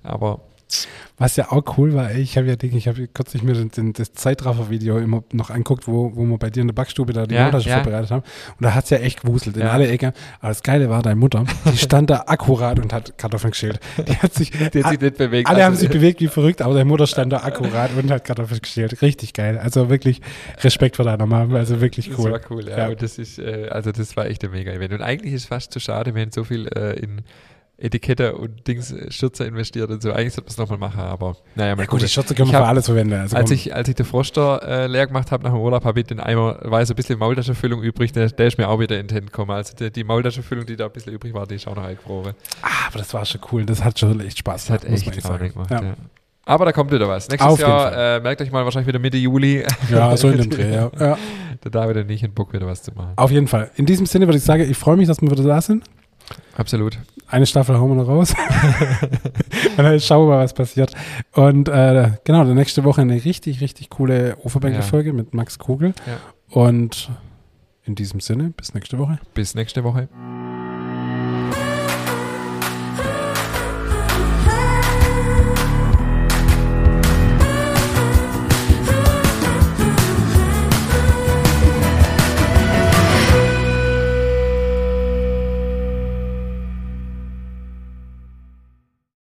Aber was ja auch cool war, ey, ich habe ja, Ding, ich habe kürzlich mir den, das Zeitraffer-Video immer noch anguckt, wo, wo wir bei dir in der Backstube da die Ja, Maultasche ja. vorbereitet haben. Und da hat es ja echt gewuselt in Ja. alle Ecken. Aber das Geile war, deine Mutter, die stand da akkurat und hat Kartoffeln geschält. Die hat sich, die hat sich nicht bewegt. alle haben Also, sich bewegt wie verrückt, aber deine Mutter stand da akkurat und hat Kartoffeln geschält. Richtig geil. Also wirklich Respekt vor deiner Mama. Also wirklich Das cool. war cool, ja. Ja. Und das ist, äh, also das war echt ein mega Event. Und eigentlich ist es fast zu schade, wenn so viel äh, in Etikette und Dings äh, Schürze investiert und so. Eigentlich sollte man es nochmal machen, aber naja, mal Ja, gut, gucken. die Schürze können Ich wir für alles verwenden. Also Als komm. ich, als ich den Froster äh, leer gemacht habe nach dem Urlaub, habe ich den Eimer, war so ein bisschen Maultaschenfüllung übrig, der, der ist mir auch wieder in den Händen gekommen. Also die, die Maultaschenfüllung, die da ein bisschen übrig war, die ist auch noch eingefroren. ah, aber das war schon cool. Das hat schon echt Spaß Das hat gemacht, echt sagen. Laune gemacht, Ja. ja. Aber da kommt wieder was. Nächstes Auf Jahr, äh, merkt euch mal wahrscheinlich wieder Mitte Juli. Ja, so in dem Dreh, ja. (laughs) ja. der David und ich in Bock wieder was zu machen. Auf jeden Fall. In diesem Sinne würde ich sagen, ich freue mich, dass wir wieder da sind. Absolut. Eine Staffel hauen wir noch raus. und (laughs) dann schauen wir mal, was passiert. Und äh, genau, dann nächste Woche eine richtig, richtig coole Oferbänke-Folge Ja. mit Max Kugel. Ja. Und in diesem Sinne, bis nächste Woche. Bis nächste Woche.